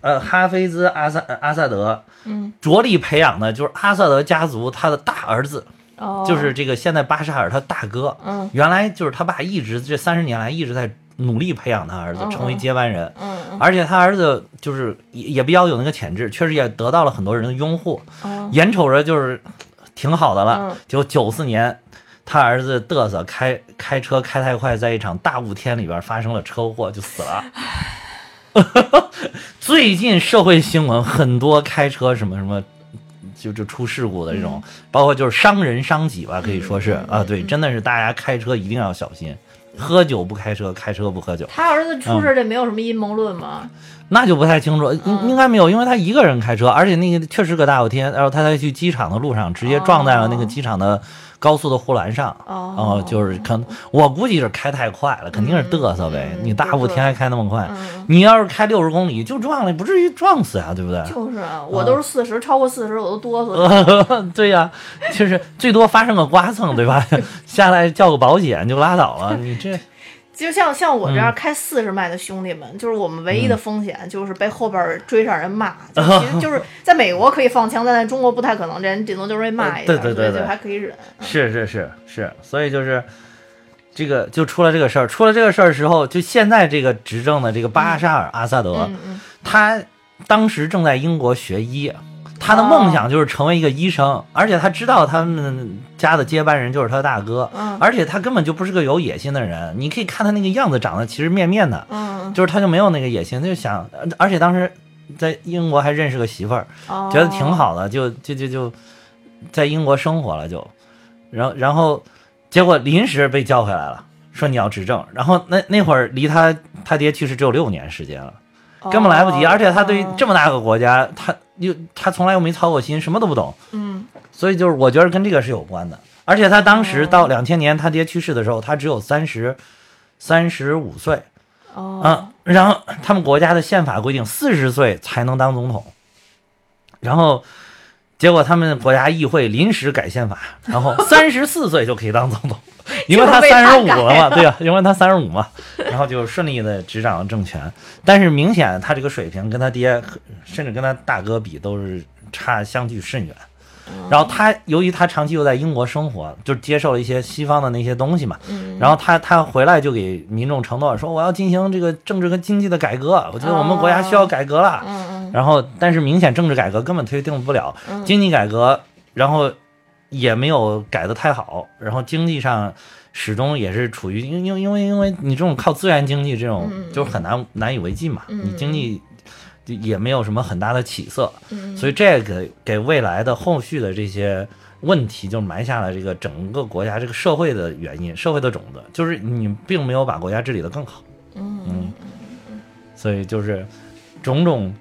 呃哈菲兹阿萨阿萨德嗯。着力培养的就是阿萨德家族他的大儿子，哦，就是这个现在巴沙尔他大哥。嗯。原来就是他爸一直这三十年来一直在努力培养他儿子嗯。成为接班人，嗯嗯。而且他儿子就是也也比较有那个潜质，确实也得到了很多人的拥护，哦。眼瞅着就是挺好的了嗯。就九四年，他儿子嘚瑟开开车开太快，在一场大雾天里边发生了车祸，就死了。最近社会新闻很多开车什么什么。就就出事故的这种，包括就是伤人伤己吧，可以说是啊，对，真的是大家开车一定要小心，喝酒不开车，开车不喝酒。他儿子出事，这没有什么阴谋论吗？那就不太清楚，应嗯应该没有，因为他一个人开车，而且那个确实搁大雾天，然后他在去机场的路上直接撞在了那个机场的高速的护栏上，哦哦，就是可能我估计是开太快了，肯定是嘚瑟呗，嗯你大雾天还开那么快，嗯，你要是开六十公里就撞了，不至于撞死呀，对不对？就是啊，我都是四十，超过四十我都哆嗦。对呀、就是最多发生个刮蹭，对吧？下来叫个保险就拉倒了，你这。就像像我这样嗯开四十迈的兄弟们，就是我们唯一的风险就是被后边追上人骂。就其实就是在美国可以放枪，但在中国不太可能，这人顶多就是被骂一下，呃对对对对就还可以忍。是是是是，所以就是这个就出了这个事儿，出了这个事儿的时候，就现在这个执政的这个巴沙尔阿萨德，他当时正在英国学医，他的梦想就是成为一个医生，而且他知道他们家的接班人就是他大哥，嗯。而且他根本就不是个有野心的人，你可以看他那个样子，长得其实面面的，嗯，就是他就没有那个野心，他就想，而且当时在英国还认识个媳妇儿，哦。觉得挺好的，就就就就在英国生活了就，然后然后结果临时被叫回来了，说你要执政，然后那那会儿离他他爹去世只有六年时间了，哦，根本来不及，而且他对于哦这么大个国家，他又他从来又没操过心，什么都不懂，嗯。所以就是我觉得跟这个是有关的，而且他当时哦。到两千年他爹去世的时候，他只有三十三十五岁。哦。嗯，然后他们国家的宪法规定四十岁才能当总统，然后结果他们国家议会临时改宪法，然后三十四岁就可以当总统，因为他三十五了嘛，对呀、因为他三十五嘛，然后就顺利的执掌了政权。但是明显他这个水平跟他爹，甚至跟他大哥比都是差相距甚远。然后他由于他长期又在英国生活，就接受了一些西方的那些东西嘛，嗯然后他他回来就给民众承诺说我要进行这个政治和经济的改革，我觉得我们国家需要改革了。然后但是明显政治改革根本推动不了，嗯经济改革然后也没有改的太好，然后经济上始终也是处于因因因为因为你这种靠资源经济这种嗯。就是很难难以为继嘛，嗯。你经济也没有什么很大的起色，嗯，所以这个给未来的后续的这些问题，就埋下了这个整个国家这个社会的原因，社会的种子，就是你并没有把国家治理的更好，嗯。所以就是种种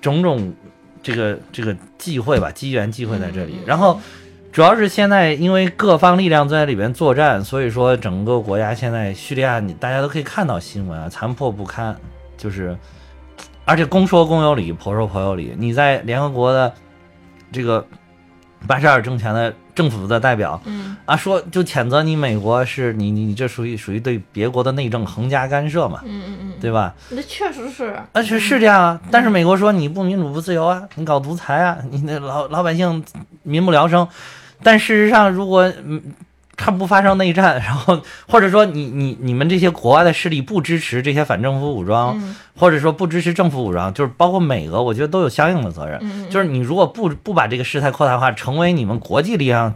种种这个这个忌讳吧，机缘忌讳在这里嗯，然后。主要是现在因为各方力量在里边作战，所以说整个国家现在叙利亚，你大家都可以看到新闻啊，残破不堪，就是，而且公说公有理，婆说婆有理。你在联合国的这个巴沙尔政权的政府的代表嗯。啊，说就谴责你美国是你你你这属于属于对别国的内政横加干涉嘛，嗯嗯嗯，对吧？那确实是，而且是这样啊，但是美国说你不民主不自由啊，你搞独裁啊，你那老老百姓民不聊生。但事实上，如果嗯他不发生内战，然后或者说你你你们这些国外的势力不支持这些反政府武装，嗯或者说不支持政府武装，就是包括美俄，我觉得都有相应的责任。嗯，就是你如果不不把这个事态扩大化，成为你们国际力量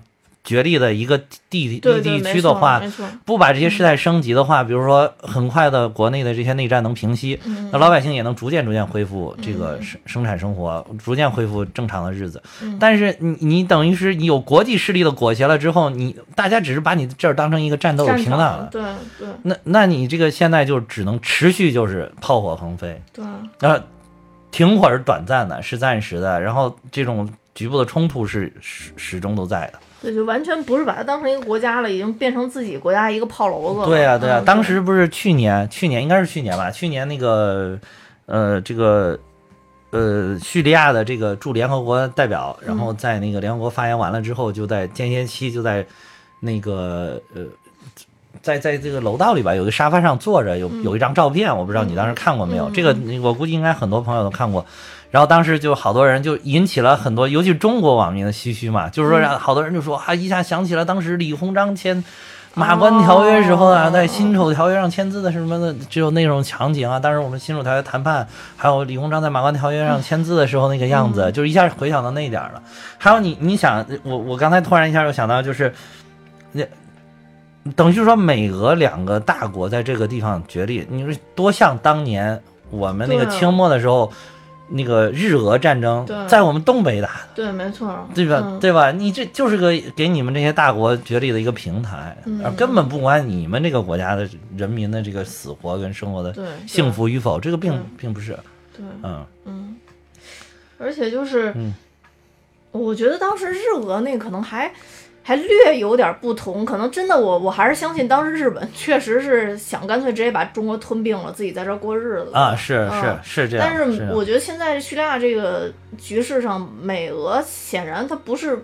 角力的一个地地地区的话，不把这些事态升级的话，比如说很快的国内的这些内战能平息，嗯那老百姓也能逐渐逐渐恢复这个嗯生生产生活，逐渐恢复正常的日子。嗯但是你你等于是你有国际势力的裹挟了之后，你大家只是把你这儿当成一个战斗的平台了，对对那那你这个现在就只能持续就是炮火横飞，对，然后停火是短暂的是暂时的，然后这种局部的冲突是始始终都在的。对，就完全不是把它当成一个国家了，已经变成自己国家一个炮楼子了。对啊、对啊、嗯当时不是去年，去年应该是去年吧？去年那个，呃，这个，呃，叙利亚的这个驻联合国代表，然后在那个联合国发言完了之后，就在间歇期就在那个呃，在在这个楼道里吧，有个沙发上坐着，有有一张照片，我不知道你当时看过没有？嗯这个我估计应该很多朋友都看过。然后当时就好多人就引起了很多，尤其中国网民的唏嘘嘛，就是说让好多人就说啊，一下想起了当时李鸿章签马关条约时候啊，哦在辛丑条约上签字的什么的，只有那种场景啊。当时我们辛丑条约谈判，还有李鸿章在马关条约上签字的时候那个样子，就是一下回想到那一点儿了。还有你，你想，我我刚才突然一下就想到，就是那。等于是说，美俄两个大国在这个地方决裂，你说多像当年我们那个清末的时候，那个日俄战争在我们东北打的，对，没错，对吧？嗯。对吧？你这就是个给你们这些大国角力的一个平台，嗯。而根本不管你们这个国家的人民的这个死活跟生活的，幸福与否，这个并并不是，对，嗯。嗯，而且就是，嗯。我觉得当时日俄那可能还还略有点不同，可能真的我我还是相信当时日本确实是想干脆直接把中国吞并了，自己在这儿过日子啊，是嗯是是这样。但是我觉得现在叙利亚这个局势上，美俄显然它不是，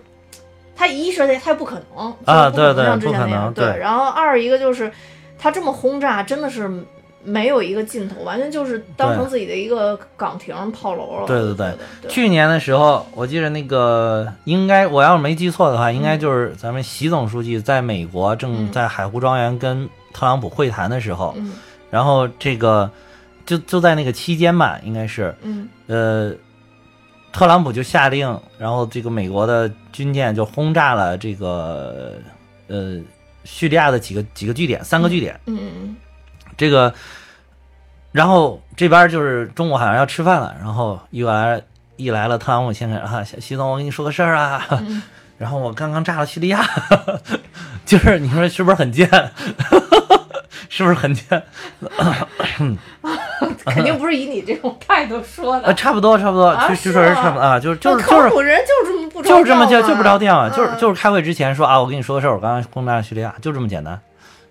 它一是它它不可能啊对对像之前不可那样能对然后二一个就是。它这么轰炸真的是没有一个尽头，完全就是当成自己的一个岗亭炮楼了。对对对。对，去年的时候，我记得那个应该我要是没记错的话，应该就是咱们习总书记在美国正在海湖庄园跟特朗普会谈的时候，嗯。然后这个就就在那个期间吧，应该是嗯。呃，特朗普就下令，然后这个美国的军舰就轰炸了这个呃叙利亚的几个几个据点，三个据点。嗯嗯。这个，然后这边就是中午好像要吃饭了，然后一来一来了，特朗普先生啊，习总，我跟你说个事儿啊，嗯 然后我刚刚炸了叙利亚，就是你说是不是很贱？是不是很贱？嗯，肯定不是以你这种态度说呃，的。差不多，差不多，啊就就是说是差不多啊，就是就是就是特朗普人就是这么不着就是这么就就不着调啊，嗯就是就是开会之前说啊，我跟你说个事儿，我刚刚轰炸了叙利亚，就这么简单，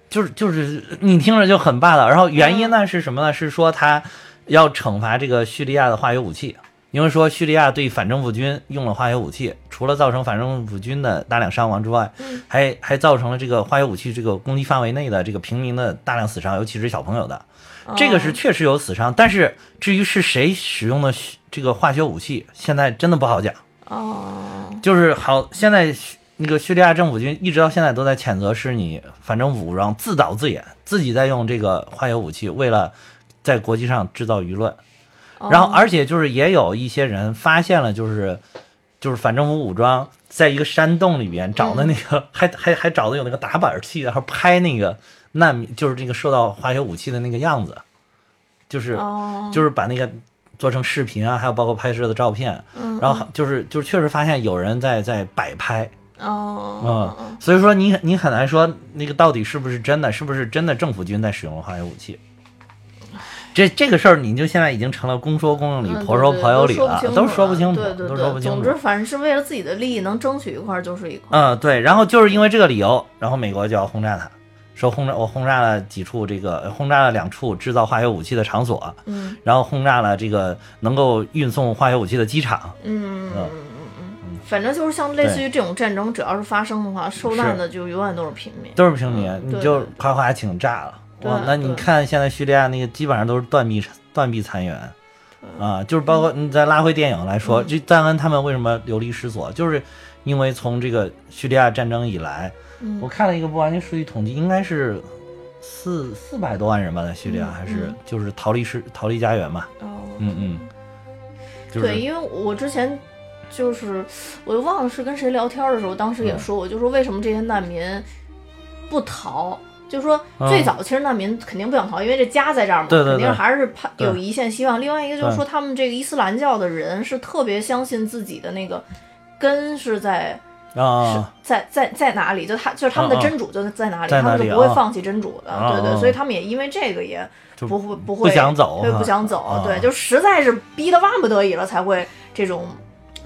就是就是你听着就很霸道。然后原因呢是什么呢？是说他要惩罚这个叙利亚的化学武器，因为说叙利亚对反政府军用了化学武器，除了造成反政府军的大量伤亡之外，嗯还还造成了这个化学武器这个攻击范围内的这个平民的大量死伤，尤其是小朋友的。这个是确实有死伤，但是至于是谁使用的这个化学武器，现在真的不好讲。哦，就是好，现在叙那个叙利亚政府军一直到现在都在谴责是你反政府武装自导自演，自己在用这个化学武器，为了在国际上制造舆论。哦然后，而且就是也有一些人发现了，就是就是反政府武装在一个山洞里边找的那个，还还还找的有那个打板器，然后拍那个难民，就是这个受到化学武器的那个样子，就是、哦，就是把那个做成视频啊，还有包括拍摄的照片，嗯。然后就是就是确实发现有人在在摆拍，哦，嗯，所以说你你很难说那个到底是不是真的，是不是真的政府军在使用化学武器。这这个事儿，你就现在已经成了公说公有理，嗯婆说婆有理了，都说不清对对对，都说不清楚总之，。反正是为了自己的利益，能争取一块儿就是一块儿。嗯，对，然后就是因为这个理由，然后美国就要轰炸它，说轰炸我轰炸了几处这个轰炸了两处制造化学武器的场所，嗯然后轰炸了这个能够运送化学武器的机场。嗯，反正就是像类似于这种战争，只要是发生的话，受难的就永远都是平民。都是平民，嗯。你就夸夸请炸了。对哇，那你看现在叙利亚那个基本上都是断臂断臂残垣，啊，就是包括你再拉回电影来说，嗯。这赞恩他们为什么流离失所，就是因为从这个叙利亚战争以来，嗯。我看了一个不完全数据统计，应该是四四百多万人吧，在叙利亚嗯还是嗯。就是逃离失逃离家园嘛，哦，嗯嗯，就是对，因为我之前就是我又忘了是跟谁聊天的时候，当时嗯也说过，就说为什么这些难民不逃。就说嗯最早其实难民肯定不想逃，因为这家在这儿嘛，对对对肯定还是怕有一线希望。另外一个就是说，他们这个伊斯兰教的人是特别相信自己的那个根是在是啊，在在在哪里，就他就是他们的真主就在哪里，他们是不会放弃真主的，嗯对对，嗯所以他们也因为这个也不会不会不想走对，不想走，啊对，就实在是逼得万不得已了才会这种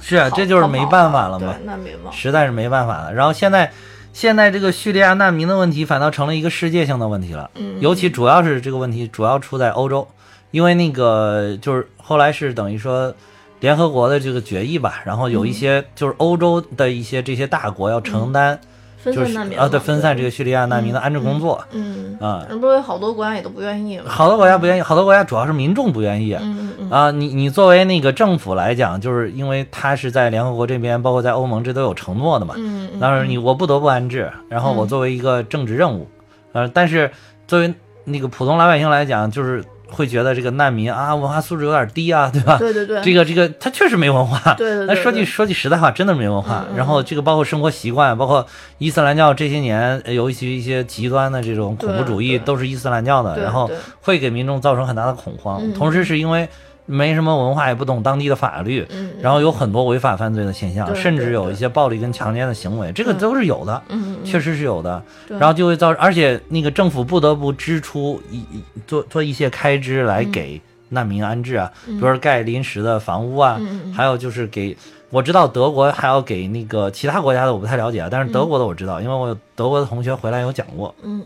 是啊，这就是没办法了嘛。对，难民嘛，实在是没办法了。然后现在，现在这个叙利亚难民的问题反倒成了一个世界性的问题了，嗯，尤其主要是这个问题主要出在欧洲，因为那个就是后来是等于说联合国的这个决议吧，然后有一些就是欧洲的一些这些大国要承担，分就是散难民嘛啊对分散这个叙利亚难民的安置工作嗯，啊。嗯，不是有好多国家也都不愿意吗，好多国家不愿意，好多国家主要是民众不愿意，嗯嗯嗯。啊，你你作为那个政府来讲，就是因为他是在联合国这边，包括在欧盟这都有承诺的嘛，嗯嗯，当然你我不得不安置，然后我嗯。作为一个政治任务，呃，但是作为那个普通老百姓来讲，就是会觉得这个难民啊，文化素质有点低啊，对吧？对对对，这个这个他确实没文化，对对对，那说句说句实在话，真的没文化。嗯嗯然后这个包括生活习惯，包括伊斯兰教这些年尤其一些极端的这种恐怖主义，都是伊斯兰教的，对然后会给民众造成很大的恐慌。嗯。同时是因为没什么文化，也不懂当地的法律，嗯，然后有很多违法犯罪的现象，甚至有一些暴力跟强奸的行为，这个嗯。都是有的。确实是有的，然后就会造，而且那个政府不得不支出一一做做一些开支来给难民安置啊，比如说盖临时的房屋啊，还有就是给我知道德国还要给那个其他国家的我不太了解啊，但是德国的我知道，因为我有德国的同学回来有讲过，嗯。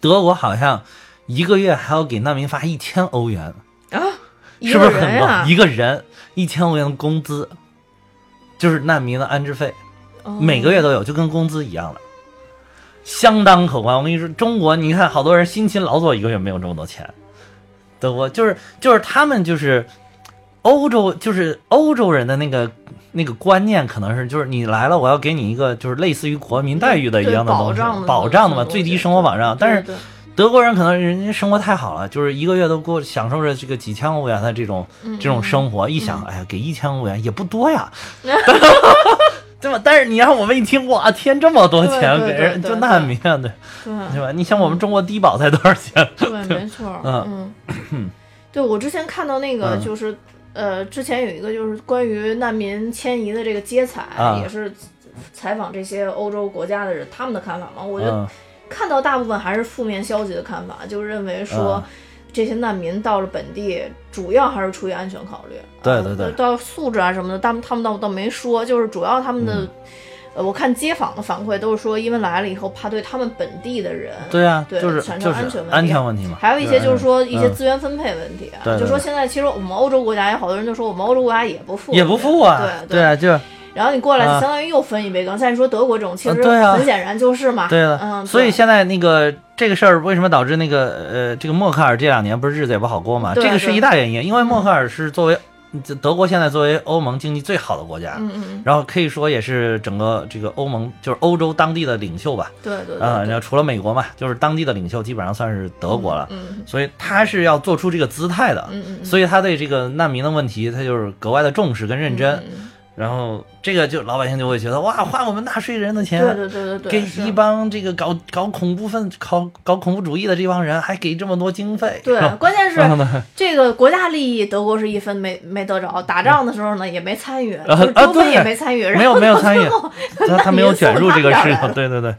德国好像一个月还要给难民发一千欧元，啊，一是不是很个人呀高？一个人一千欧元的工资，就是难民的安置费，哦每个月都有，就跟工资一样的。相当可观。我跟你说，中国你看，好多人辛勤劳作，一个月没有这么多钱。德国就是就是他们就是欧洲就是欧洲人的那个那个观念，可能是就是你来了，我要给你一个就是类似于国民待遇的一样的东西，保障的嘛，最低生活保障。但是德国人可能人家生活太好了，就是一个月都过享受着这个几千欧元的这种这种生活。一想，哎呀，给一千欧元也不多呀。对吧？但是你让我们一听，哇天，这么多钱给人就难民啊，对对吧？你想我们中国低保才多少钱？对，没错，嗯嗯，对我之前看到那个就是呃，之前有一个就是关于难民迁移的这个接彩，也是采访这些欧洲国家的人他们的看法嘛，我就看到大部分还是负面消极的看法，就认为说。这些难民到了本地，主要还是出于安全考虑。对对对，到素质啊什么的，他们他们倒倒没说，就是主要他们的，呃，我看街坊的反馈都是说，因为来了以后怕对他们本地的人，对啊，对产生安全问题，安全问题嘛。还有一些就是说一些资源分配问题，就说现在其实我们欧洲国家有好多人就说我们欧洲国家也不富，也不富啊，对对，就。然后你过来，相当于又分一杯羹。像你说德国这种，其实很显然就是嘛。对的，嗯。所以现在那个这个事儿，为什么导致那个呃，这个默克尔这两年不是日子也不好过嘛？这个是一大原因，因为默克尔是作为德国现在作为欧盟经济最好的国家，嗯嗯然后可以说也是整个这个欧盟就是欧洲当地的领袖吧。对对。嗯，然后除了美国嘛，就是当地的领袖基本上算是德国了。嗯。所以他是要做出这个姿态的。嗯嗯。所以他对这个难民的问题，他就是格外的重视跟认真。嗯。然后这个就老百姓就会觉得哇，花我们纳税人的钱，对对对对对，给一帮这个搞搞恐怖分、搞搞恐怖主义的这帮人还给这么多经费。对，关键是 这个国家利益，德国是一分没没得着，打仗的时候呢也没参与，啊，对也没参与，没有没有参与，他他没有卷入这个事情。对对对，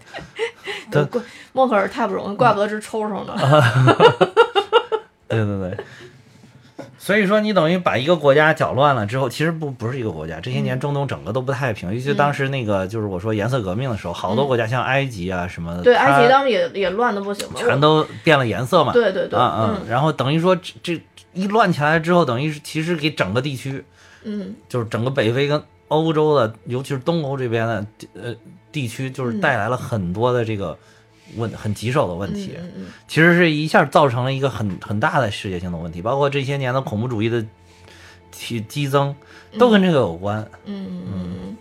默克尔太不容易，怪不得直抽抽呢。对对对。所以说，你等于把一个国家搅乱了之后，其实不不是一个国家。这些年中东整个都不太平，尤其当时那个就是我说颜色革命的时候，好多国家像埃及啊什么的，对，埃及当时也也乱的不行，全都变了颜色嘛。对对对，嗯嗯。然后等于说这这一乱起来之后，等于是其实给整个地区，嗯，就是整个北非跟欧洲的，尤其是东欧这边的呃地区，就是带来了很多的这个。问很棘手的问题，其实是一下造成了一个很很大的世界性的问题，包括这些年的恐怖主义的激激增，都跟这个有关。嗯嗯。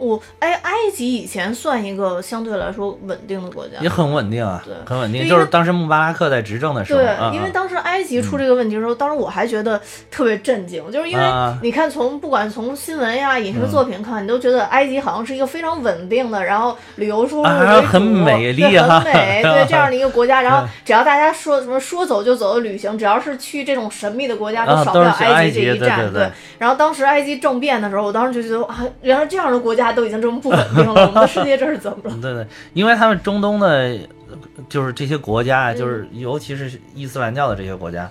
我哎，埃及以前算一个相对来说稳定的国家，也很稳定啊，对，很稳定。就是当时穆巴拉克在执政的时候，对，因为当时埃及出这个问题的时候，当时我还觉得特别震惊，就是因为你看，从不管从新闻呀、影视作品看，你都觉得埃及好像是一个非常稳定的，然后旅游收入为主，很美丽很美，对这样的一个国家。然后只要大家说什么说走就走的旅行，只要是去这种神秘的国家，都少不了埃及这一站。对，然后当时埃及政变的时候，我当时就觉得啊，原来这样的国家都已经这么不稳定了。我们的世界这是怎么了？对对，因为他们中东的，就是这些国家，就是尤其是伊斯兰教的这些国家，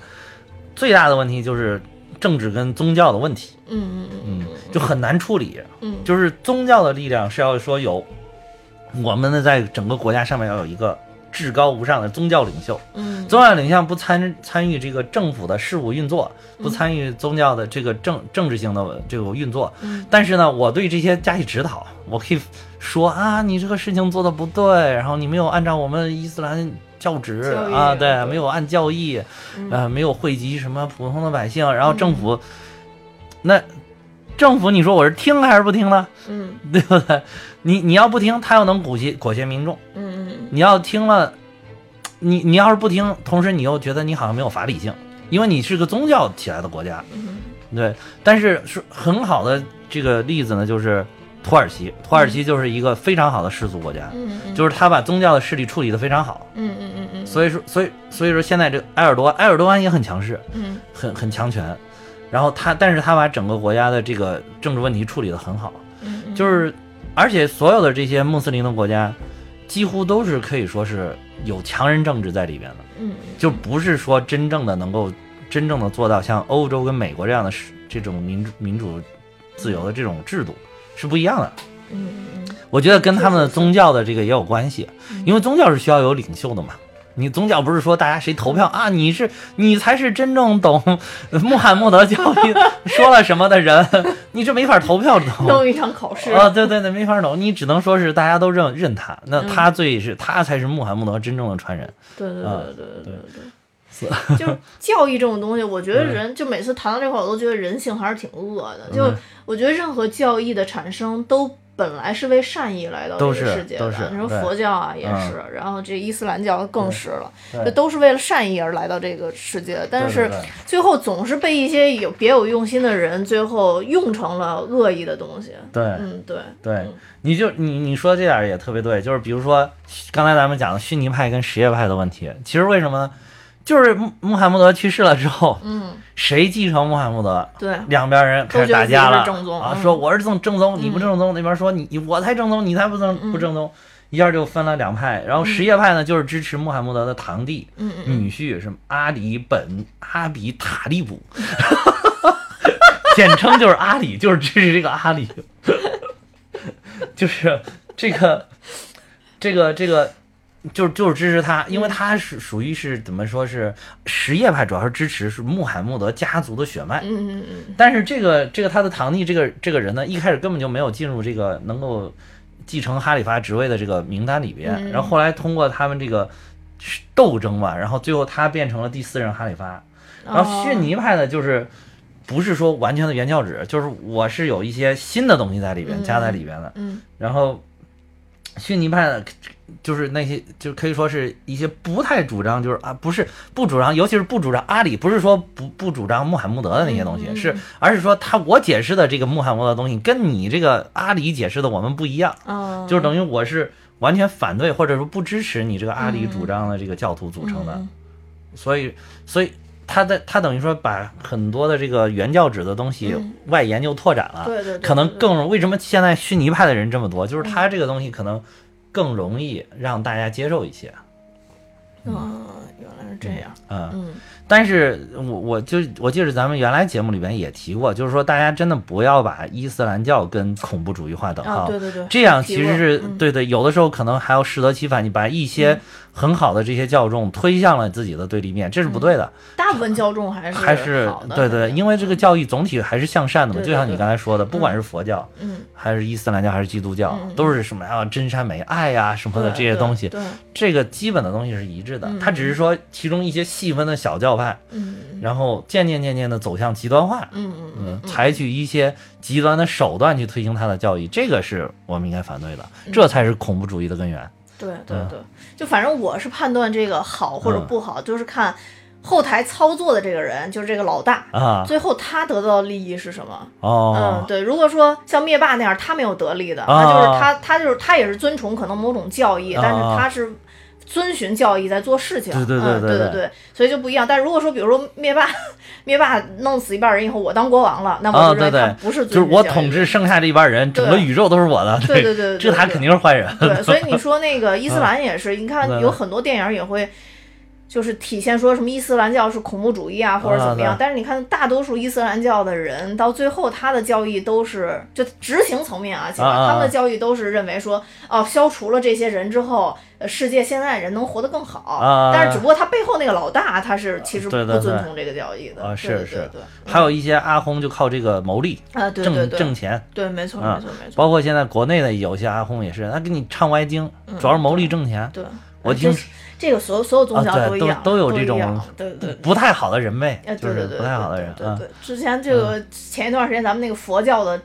最大的问题就是政治跟宗教的问题。嗯嗯嗯，就很难处理。嗯，就是宗教的力量是要说有，我们呢在整个国家上面要有一个。至高无上的宗教领袖，嗯，宗教领袖不参参与这个政府的事务运作，不参与宗教的这个政政治性的这个运作，嗯，但是呢，我对这些加以指导，我可以说啊，你这个事情做的不对，然后你没有按照我们伊斯兰教旨啊，对，没有按教义，呃，没有惠及什么普通的百姓，然后政府，那政府你说我是听还是不听呢？嗯，对不对？你你要不听，他又能裹挟裹挟民众，嗯。你要听了，你你要是不听，同时你又觉得你好像没有法理性，因为你是个宗教起来的国家，对。但是是很好的这个例子呢，就是土耳其，土耳其就是一个非常好的世俗国家，就是他把宗教的势力处理的非常好，嗯嗯嗯嗯。所以说，所以所以说现在这埃尔多埃尔多安也很强势，嗯，很很强权，然后他，但是他把整个国家的这个政治问题处理的很好，嗯，就是而且所有的这些穆斯林的国家。几乎都是可以说是有强人政治在里边的，嗯，就不是说真正的能够真正的做到像欧洲跟美国这样的这种民主民主自由的这种制度是不一样的，嗯我觉得跟他们的宗教的这个也有关系，因为宗教是需要有领袖的嘛，你宗教不是说大家谁投票啊？你是你才是真正懂穆罕默德教义 说了什么的人，你这没法投票懂。弄一场考试啊，对对对，没法懂，你只能说是大家都认认他，那他最是他才是穆罕默德真正的传人。对对对啊对对对对。是 就是教义这种东西，我觉得人就每次谈到这块儿，我都觉得人性还是挺恶的。就嗯我觉得任何教义的产生都本来是为善意来到这个世界你说佛教啊也嗯。是，然后这伊斯兰教更是了，这都是为了善意而来到这个世界。但是最后总是被一些有别有用心的人最后用成了恶意的东西。对。嗯，对，对，你就你你说这点也特别对，就是比如说刚才咱们讲的逊尼派跟什叶派的问题，其实为什么呢？就是穆穆罕默德去世了之后，嗯，谁继承穆罕默德？对，两边人开始打架了。正宗。啊，嗯。说我是正正宗，你不正宗，那边说你我才正宗，你才不正嗯。不正宗，一下就分了两派。然后什叶派呢，就是支持穆罕默德的堂弟，女婿是阿里本阿比塔利卜，简称就是阿里，就是支持这个阿里，就是这个这个这个。就是就是支持他，因为他是属于是怎么说是什叶派，主要是支持是穆罕默德家族的血脉。嗯嗯嗯但是这个这个他的堂弟这个这个人呢，一开始根本就没有进入这个能够继承哈里发职位的这个名单里边。嗯然后后来通过他们这个斗争嘛，然后最后他变成了第四任哈里发。嗯，然后逊尼派呢，就是不是说完全的原教旨，就是我是有一些新的东西在里边嗯加在里边的。嗯然后逊尼派呢，就是那些就可以说是一些不太主张，就是啊，不是不主张，尤其是不主张阿里，不是说不不主张穆罕默德的那些东西，是而是说他我解释的这个穆罕默德的东西跟你这个阿里解释的我们不一样，嗯，就是等于我是完全反对或者说不支持你这个阿里主张的这个教徒组成的，嗯所以所以。他的他等于说把很多的这个原教旨的东西嗯。外研究拓展了，对对对，可能更为什么现在逊尼派的人这么多，就是他这个东西可能更容易让大家接受一些，嗯，原来是这样，嗯。嗯。但是我我就我记得咱们原来节目里边也提过，就是说大家真的不要把伊斯兰教跟恐怖主义划等号，啊，对对对，这样其实是、嗯。对对，有的时候可能还要适得其反，你把一些很好的这些教众推向了自己的对立面，这是不对的。大部分教众还是还是对对，因为这个教义总体还是向善的嘛，就像你刚才说的，不管是佛教嗯。还是伊斯兰教还是基督教，都是什么啊真善美、爱呀什么的这些东西，对，这个基本的东西是一致的。嗯。它只是说其中一些细分的小教派，嗯然后渐渐渐渐的走向极端化，嗯嗯嗯，嗯，采取一些极端的手段去推行他的教义，这个是我们应该反对的，这才是恐怖主义的根源。对对嗯对，就反正我是判断这个好或者嗯不好，就是看后台操作的这个人，就是这个老大。啊，最后他得到的利益是什么？嗯，哦，对。如果说像灭霸那样，他没有得利的，啊那就是他，他就是他也是遵从可能某种教义，啊但是他是遵循教义在做事情。对对对嗯、对对对所以就不一样。但如果说，比如说灭霸，灭霸弄死一半人以后，我当国王了，那啊我就认为对对他不是就是我统治剩下这一半人，整个宇宙都是我的，对对对对这他肯定是坏人。对，所以你 说那个伊斯兰也是，你看有很多电影也会。就是体现说什么伊斯兰教是恐怖主义啊，或者怎么样。但是你看，大多数伊斯兰教的人到最后，他的教义都是就执行层面啊，起码他们的教义都是认为说，哦，消除了这些人之后，呃世界现在人能活得更好。啊但是只不过他背后那个老大，他是其实不对对对遵从这个教义的。啊，是是对还有一些阿訇就靠这个牟利啊，对对挣，挣钱，对，没错啊没错没错，包括现在国内的有些阿訇也是，他给你唱歪经，主要是牟利挣钱。对。我听这个所有所有宗教都一样，都有这种对对。不太好的人呗哎，，就是对对对，不太好的人啊对对对，之前这个前一段时间咱们那个佛教的，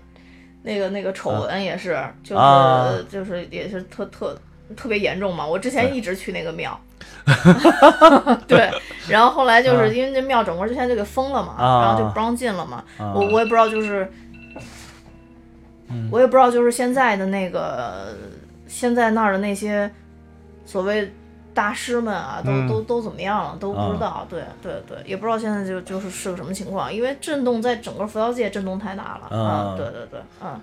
那个那个丑闻也是，就是啊就是也是特特特别严重嘛。我之前一直去那个庙，对，然后后来就是因为那庙整个之前就给封了嘛，啊然后就不让进了嘛。啊我我也不知道就是，嗯我也不知道就是现在的那个现在那儿的那些所谓大师们啊，都、嗯都都怎么样了，都不知道。对对对，也不知道现在就就是是个什么情况，因为震动在整个佛教界震动太大了。啊嗯，对对对，嗯，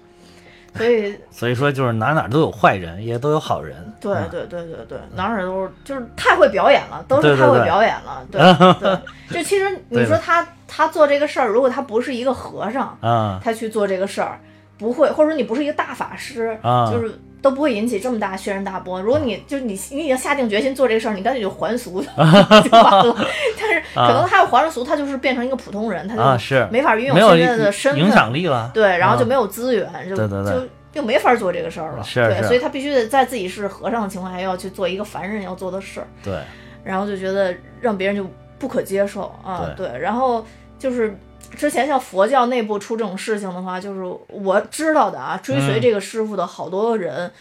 所以 所以说就是哪哪都有坏人，也都有好人。对嗯对对对对，哪哪都是就是太会表演了，都是太会表演了。对 对，就其实 你说他他做这个事儿，如果他不是一个和尚，啊他去做这个事儿，不会，或者说你不是一个大法师，啊就是都不会引起这么大轩然大波。如果你就你你已经下定决心做这个事儿，你干脆就还俗 就完了。但是可能他要还了俗，他就是变成一个普通人，他啊就是没法运用现在的身份，影响力了。对，然后就啊没有资源，就就就没法做这个事儿了。对，所以他必须得在自己是和尚的情况下，要去做一个凡人要做的事儿，对，然后就觉得让别人就不可接受啊。对，然后就是。之前像佛教内部出这种事情的话，就是我知道的啊，追随嗯这个师傅的好多人，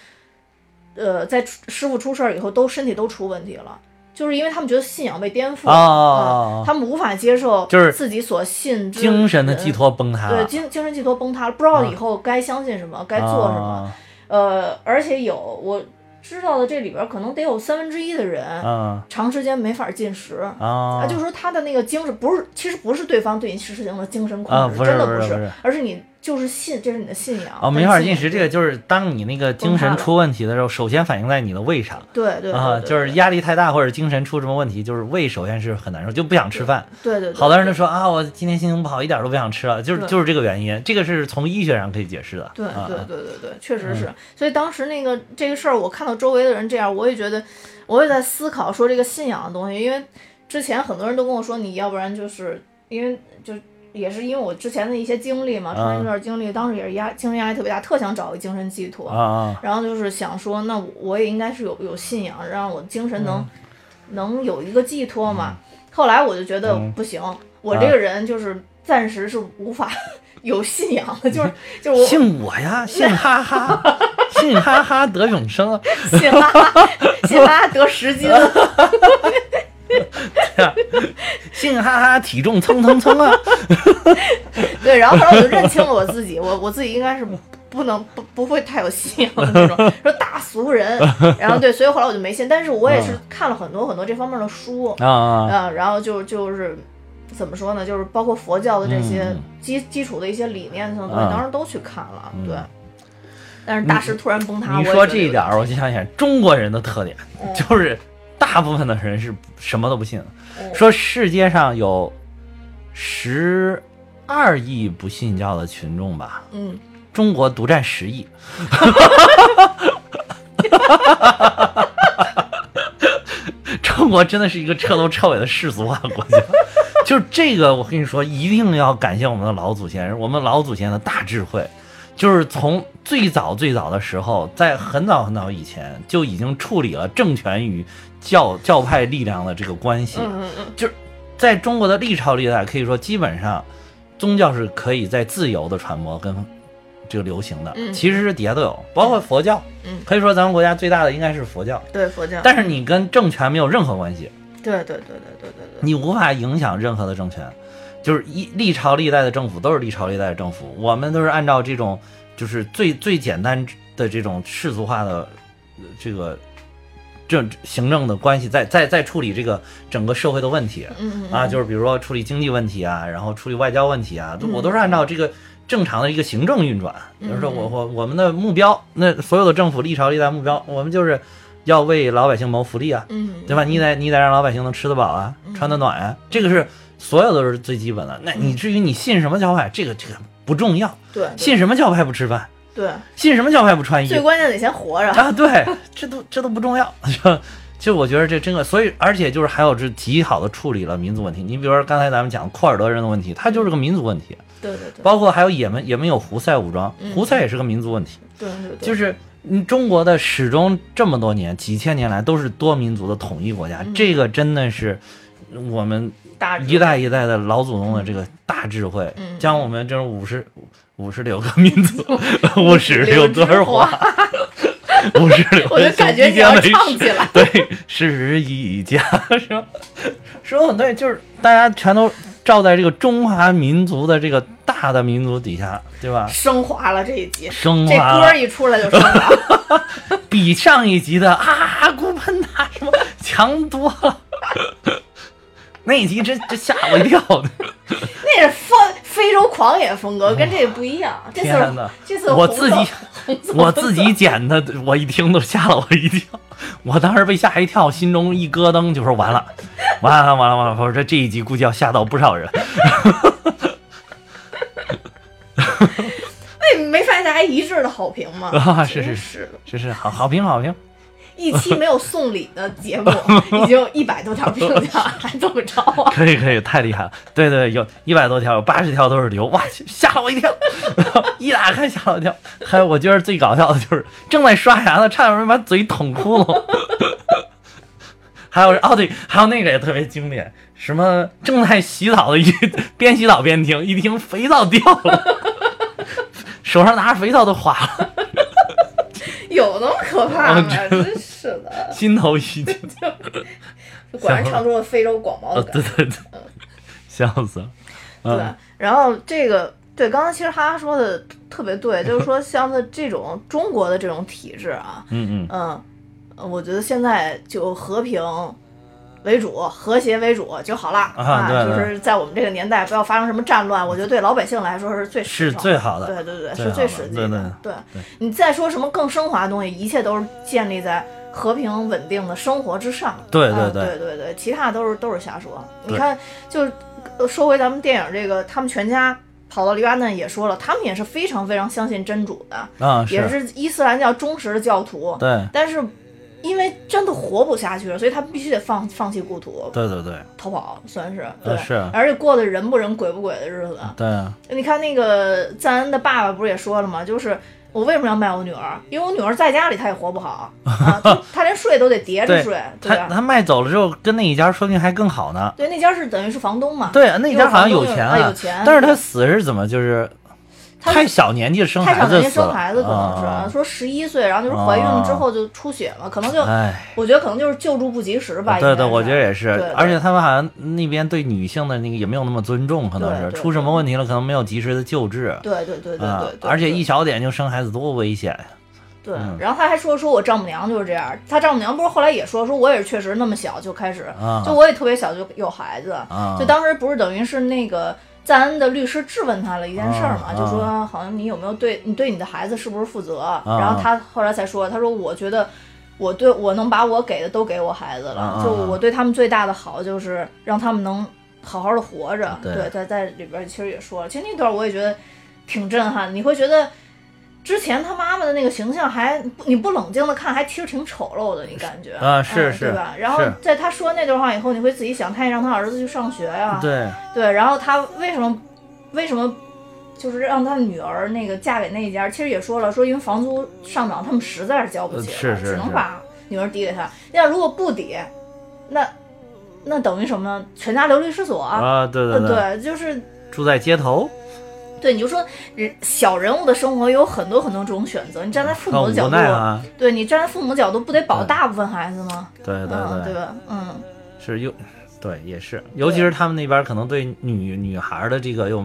呃，在师傅出事儿以后，都身体都出问题了，就是因为他们觉得信仰被颠覆了、他们无法接受就是自己所信之精神的寄托崩塌对，精精神寄托崩塌了，不知道以后该相信什么，该做什么。啊。呃，而且有我知道的，这里边可能得有三分之一的人、嗯长时间没法进食。啊啊，就是说他的那个精神不是，其实不是对方对你实行了精神控制，真的不是而是你就是信，这是你的信仰。哦，没法进食，这个就就是当你那个精神出问题的时候，首先反映在你的胃上对对对就是压力太大或者精神出什么问题，就是胃首先是很难受，就不想吃饭。对对对，好多人都说啊，我今天心情不好，一点都不想吃了，就是就是这个原因，这个是从医学上可以解释的。对啊对对对对，确实嗯是。所以当时那个这个事儿，我看到周围的人这样，我也觉得，我也在思考说这个信仰的东西，因为之前很多人都跟我说，你要不然就是因为就也是因为我之前的一些经历嘛，创业这段经历，当时也是压精神压力特别大，特想找一个精神寄托。啊啊然后就是想说，那我也应该是有有信仰，让我精神能、嗯能有一个寄托嘛。后来我就觉得嗯不行，我这个人就是暂时是无法 有信仰的，就是就是我信我呀，信哈哈，信哈哈得永生啊！信哈哈，信哈哈得十斤，信哈哈体重蹭蹭蹭啊！对，然后后来我就认清了我自己，我我自己应该是不能不不会太有信仰的那种，说大俗人，然后对，所以后来我就没信，但是我也是看了很多很多这方面的书，啊啊，嗯，然后就就是怎么说呢，就是包括佛教的这些嗯基基础的一些理念性的东西，嗯当时都去看了，嗯对。但是大师突然崩塌，你说这一点儿，我就想起来中国人的特点，嗯就是大部分的人是什么都不信。嗯。说世界上有十二亿不信教的群众吧，嗯，中国独占十亿。中国真的是一个彻头彻尾的世俗化国家，就是这个，我跟你说，一定要感谢我们的老祖先，我们老祖先的大智慧，就是从最早最早的时候，在很早很早以前就已经处理了政权与教教派力量的这个关系，嗯嗯嗯，在中国的历朝历代，可以说基本上宗教是可以在自由的传播跟这个流行的，嗯其实是底下都有，包括佛教，嗯可以说咱们国家最大的应该是佛教，对佛教，但是你跟政权没有任何关系，对对对对对对对，你无法影响任何的政权，就是一历朝历代的政府都是历朝历代的政府，我们都是按照这种就是最最简单的这种世俗化的呃这个政行政的关系，在在在处理这个整个社会的问题。嗯嗯啊，就是比如说处理经济问题啊，然后处理外交问题啊，我都是按照这个正常的一个行政运转。比如说嗯我我我们的目标，那所有的政府历朝历代目标，我们就是要为老百姓谋福利啊，嗯，对吧？你得你得让老百姓能吃得饱啊，穿得暖啊，这个是所有都是最基本的。那你至于你信什么教派，这个这个不重要，对对信什么教派不吃饭，对，信什么教派不穿衣？最关键得先活着，啊，对，这都这都不重要。就就我觉得这真的，所以而且就是还有这极好的处理了民族问题。你比如说刚才咱们讲库尔德人的问题，它就是个民族问题，对对对。包括还有也门，也门有胡塞武装，嗯。胡塞也是个民族问题。对对对，就是嗯，中国的始终这么多年、几千年来都是多民族的统一国家，这个真的是我们大一代一代的老祖宗的这个大智慧，嗯将我们这五十五十六个民族，五十六朵花，五十六我就感觉你要唱起来，对，是一家，是吧？说的很对，就是大家全都照在这个中华民族的这个大的民族底下，对吧？升华了这一集，升这华了歌一出来就升华了，比上一集的啊顾喷呐什么强多了。那一集真真吓我一跳的，那是非非洲狂野风格，跟这个不一样。这次天哪！这次我自己我自己剪的，我一听都吓了我一跳，我当时被吓一跳，心中一咯噔，就说完了，完了完了完了，我说这一集估计要吓到不少人。那没没发现大家一致的好评吗？啊是是是，是是好好评好评，一期没有送礼的节目已经有一百多条评价，还这么着啊？可以可以，太厉害了。对对，有一百多条，有八十条都是流，哇，吓了我一跳，一打开吓了我一跳。还有我觉得最搞笑的就是正在刷牙呢，差点没把嘴捅窟窿。还有哦对，还有那个也特别经典，什么正在洗澡的一边洗澡边听，一听肥皂掉了，手上拿着肥皂都滑了，有那么可怕吗？哦真是的，心头一惊。果然唱出了非洲广袤哦，的感觉。对对对，笑死了。对嗯，然后这个对，刚才其实哈哈说的特别对，就是说像他这种中国的这种体制啊，嗯嗯，嗯，呃我觉得现在就和平为主，和谐为主就好了啊对就对是在我们这个年代不要发生什么战乱，我觉得对老百姓来说是最实是最好的。对对对，最是最实际对的。对对你再说什么更升华的东西，一切都是建立在和平稳定的生活之上。啊对对对对对对，其他都是都是瞎说。你看，就呃说回咱们电影这个，他们全家跑到黎巴嫩也说了，他们也是非常非常相信真主的，啊，也是伊斯兰教忠实的教徒。对但是因为真的活不下去了，所以他必须得放放弃故土，对对对逃跑，算是对，呃是而且过的人不人鬼不鬼的日子。对啊，你看那个赞恩的爸爸不是也说了吗？就是我为什么要卖我女儿？因为我女儿在家里她也活不好啊，就她连睡都得叠着对睡，对吧？他他卖走了之后，跟那一家说不定还更好呢。对，那家是等于是房东嘛，对，那家好像有钱啊有钱但是他死是怎么就是他太小年纪生孩子太小年纪生孩子可能是、啊说十一岁，然后就是怀孕了之后就出血了，可能就哎，我觉得可能就是救助不及时吧。对对，我觉得也是。对对，而且他们好像那边对女性的那个也没有那么尊重，可能是出什么问题了，可能没有及时的救治。对对对对啊对而且一小点就生孩子多危险。呀！对嗯，然后他还说说我丈母娘就是这样，他丈母娘不是后来也说说我也是确实那么小就开始，啊。就我也特别小就有孩子，啊。就当时不是等于是那个赞恩的律师质问他了一件事儿嘛，啊就说好像你有没有对你对你的孩子是不是负责？然后他后来才说，他说我觉得我对我能把我给的都给我孩子了，啊就我对他们最大的好就是让他们能好好的活着。对对，在在里边其实也说了，其实那段我也觉得挺震撼，你会觉得。之前他妈妈的那个形象还你不冷静的看，还其实挺丑陋的，你感觉啊是是嗯对吧？然后在他说那段话以后，你会自己想，他也让他儿子去上学呀、对，对，然后他为什么为什么就是让他女儿那个嫁给那一家？其实也说了，说因为房租上涨，他们实在是交不起了，是是是只能把女儿抵给他。要如果不抵，那那等于什么呢？全家流离失所啊，对对，对，就是住在街头，对，你就说人小人物的生活有很多很多种选择，你站在父母的角度，啊，对你站在父母的角度，不得保大部分孩子吗？对对嗯，对？嗯，是又对，也是，尤其是他们那边可能对女女孩的这个又。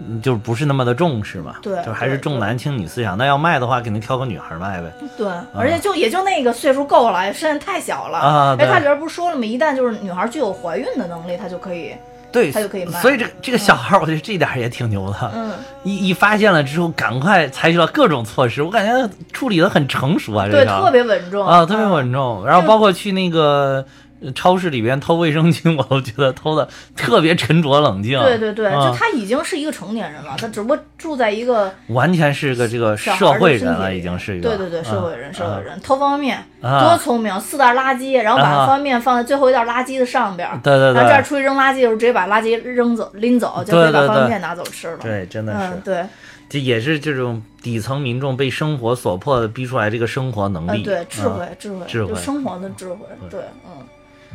嗯就是不是那么的重视嘛，对就还是重男轻女思想。那要卖的话，肯定挑个女孩卖呗。对，而且就也就那个岁数够了，身体太小了。啊哎，他里边不是说了吗？一旦就是女孩具有怀孕的能力，她就可以，对，他就可以卖所以这个这个小孩儿，我觉得这点儿也挺牛的。嗯，一一发现了之后，赶快采取了各种措施，我感觉处理的很成熟啊，这对，个特别稳重啊，特别嗯稳重。然后包括去那个呃超市里边偷卫生巾，我都觉得偷的特别沉着冷静。对对对，啊就他已经是一个成年人了，他只不过住在一个完全是个这个社会人了，已经是一个。对对对，社会人，啊社会人，偷方便面，啊多聪明，四袋垃圾，然后把啊方便面放在最后一袋垃圾的上边儿，对对对，然后这儿出去扔垃圾的时候，直接把垃圾扔走，拎走，就可以把方便面拿走吃了。对，真的嗯，是，对，这也是这种底层民众被生活所迫的逼出来这个生活能呃，力。对，智慧啊，智慧，智慧就生活的智慧，对对，嗯，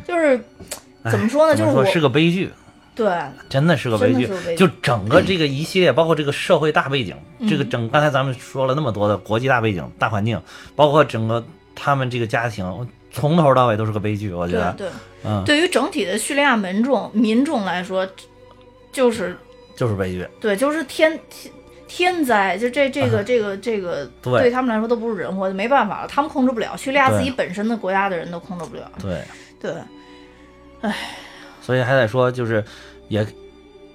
就是哎怎么说呢？就是说是个悲剧。对，真的是个悲剧就整个这个一系列，包括这个社会大背景，这个嗯整刚才咱们说了那么多的国际大背景、大环境，包括整个他们这个家庭，从头到尾都是个悲剧。我觉得，对对，嗯，对于整体的叙利亚民众民众来说，就是就是悲剧。对，就是天天天灾，就这这个啊这个这个对对他们来说都不是人祸，没办法了，他们控制不了，叙利亚自己本身的国家的人都控制不了。对，对，唉。所以还得说，就是也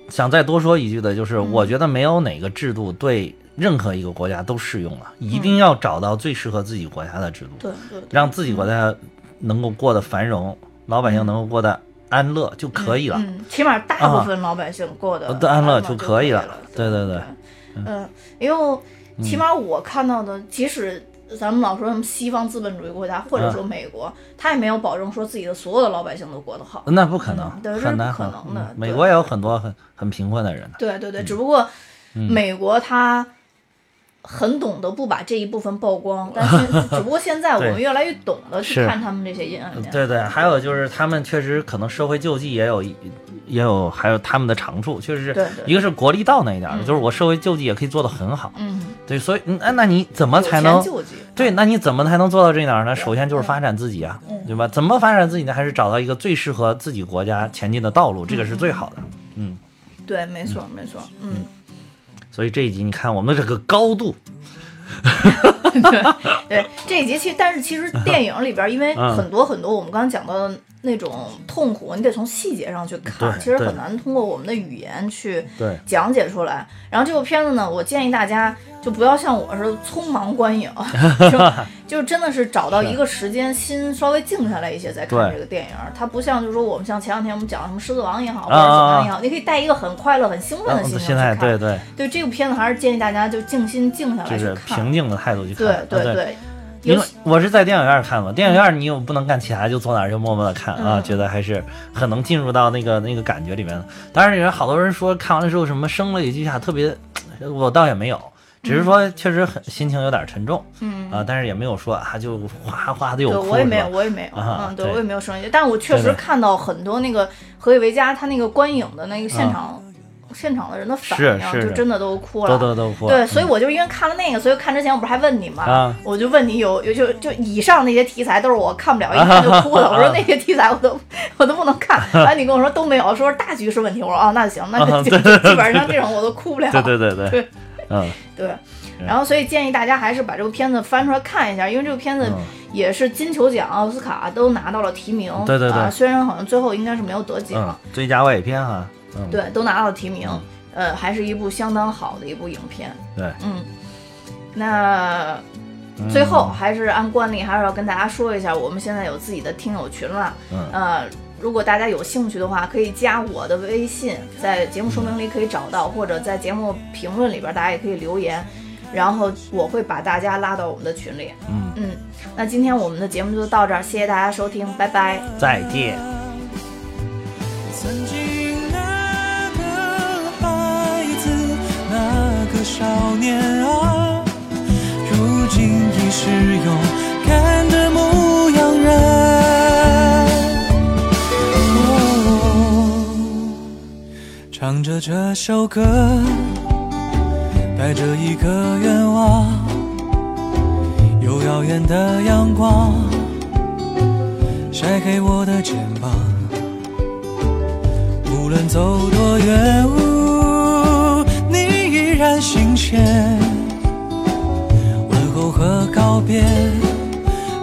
想再多说一句的，就是嗯。我觉得没有哪个制度对任何一个国家都适用了，一嗯定要找到最适合自己国家的制度，对让自己国家能够过得繁荣，老百姓能够过得安乐就可以了。嗯，起码大部分老百姓过得呃安乐就就可以了对对对，嗯，因为起码我看到的，即使咱们老说什么西方资本主义国家，或者说美国，他也没有保证说自己的所有的老百姓都过得好。那不可能，对这是很难不可能的嗯美对国也有很多很很贫困的人的。对对对，只不过美国它很懂得不把这一部分曝光，但是只不过现在我们越来越懂得去看他们这些阴暗面。对对，还有就是他们确实可能社会救济也有也有还有他们的长处，确实是一个是国力到那一点就是我社会救济也可以做得很好。嗯，对，所以嗯那那你怎么才能？对？那你怎么才能做到这一点儿呢？首先就是嗯发展自己啊，嗯对吧？怎么发展自己呢？还是找到一个最适合自己国家前进的道路，这个是最好的。嗯，对，没错没错，嗯。所以这一集你看我们这个高度，对这一集其实，但是其实电影里边，因为嗯。很多很多我们刚刚讲到的那种痛苦，你得从细节上去看，其实很难通过我们的语言去讲解出来。然后这部片子呢，我建议大家就不要像我似的匆忙观影，就 就真的是找到一个时间，心稍微静下来一些再看这个电影。它不像就是说我们像前两天我们讲什么《狮子王》也好，或啊者怎么样也好，你可以带一个很快乐、很兴奋的心情去看。对对，对这部片子还是建议大家就静心静下来就是去看。平静的态度去看。对啊对对，因为我是在电影院看嘛，电影院你又不能干其他，就坐那儿就默默的看啊，嗯觉得还是很能进入到那个那个感觉里面的。当然，有好多人说看完了之后什么声泪俱下，特别，我倒也没有，只是说确实很心情有点沉重嗯。啊，但是也没有说啊就哗哗的有对，哭，我也没有，我也没有，啊嗯，对对。我也没有生气，但我确实看到很多那个何以为家他那个观影的那个现场，现场的人的反应，就真的都哭了。都都哭。对，所以我就因为看了那个，所以看之前我不是还问你吗？啊我就问你有有就就以上那些题材都是我看不了，一看就哭的。我说那些题材我都 我都不能看，完了你跟我说都没有，说是大局势问题。我说哦，那行，那就基本上这种我都哭不了。对对对对对嗯，对，然后所以建议大家还是把这个片子翻出来看一下，因为这个片子嗯也是金球奖、奥斯卡都拿到了提名。对对对啊，虽然好像最后应该是没有得奖，嗯，最佳外语片哈，嗯，对，都拿到提名。嗯呃，还是一部相当好的一部影片。对，嗯，那嗯最后还是按惯例，还是要跟大家说一下，我们现在有自己的听友群了。嗯呃，如果大家有兴趣的话，可以加我的微信，在节目说明里可以找到，或者在节目评论里边，大家也可以留言，然后我会把大家拉到我们的群里。嗯，嗯，那今天我们的节目就到这儿，谢谢大家收听，拜拜。再见。个少年啊，如今已是勇敢的牧羊人。哦，唱着这首歌，带着一个愿望，有遥远的阳光晒黑我的肩膀。无论走多远，依然新鲜。问候和告别，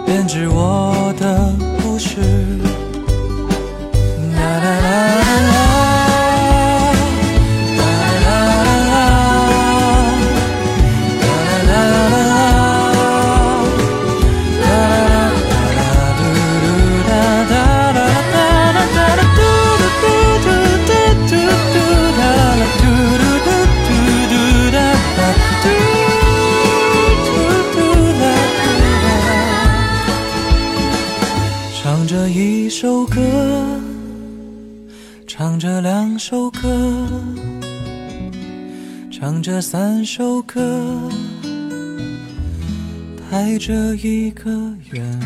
编织我的故事。啦啦啦这三首歌。带着一个愿。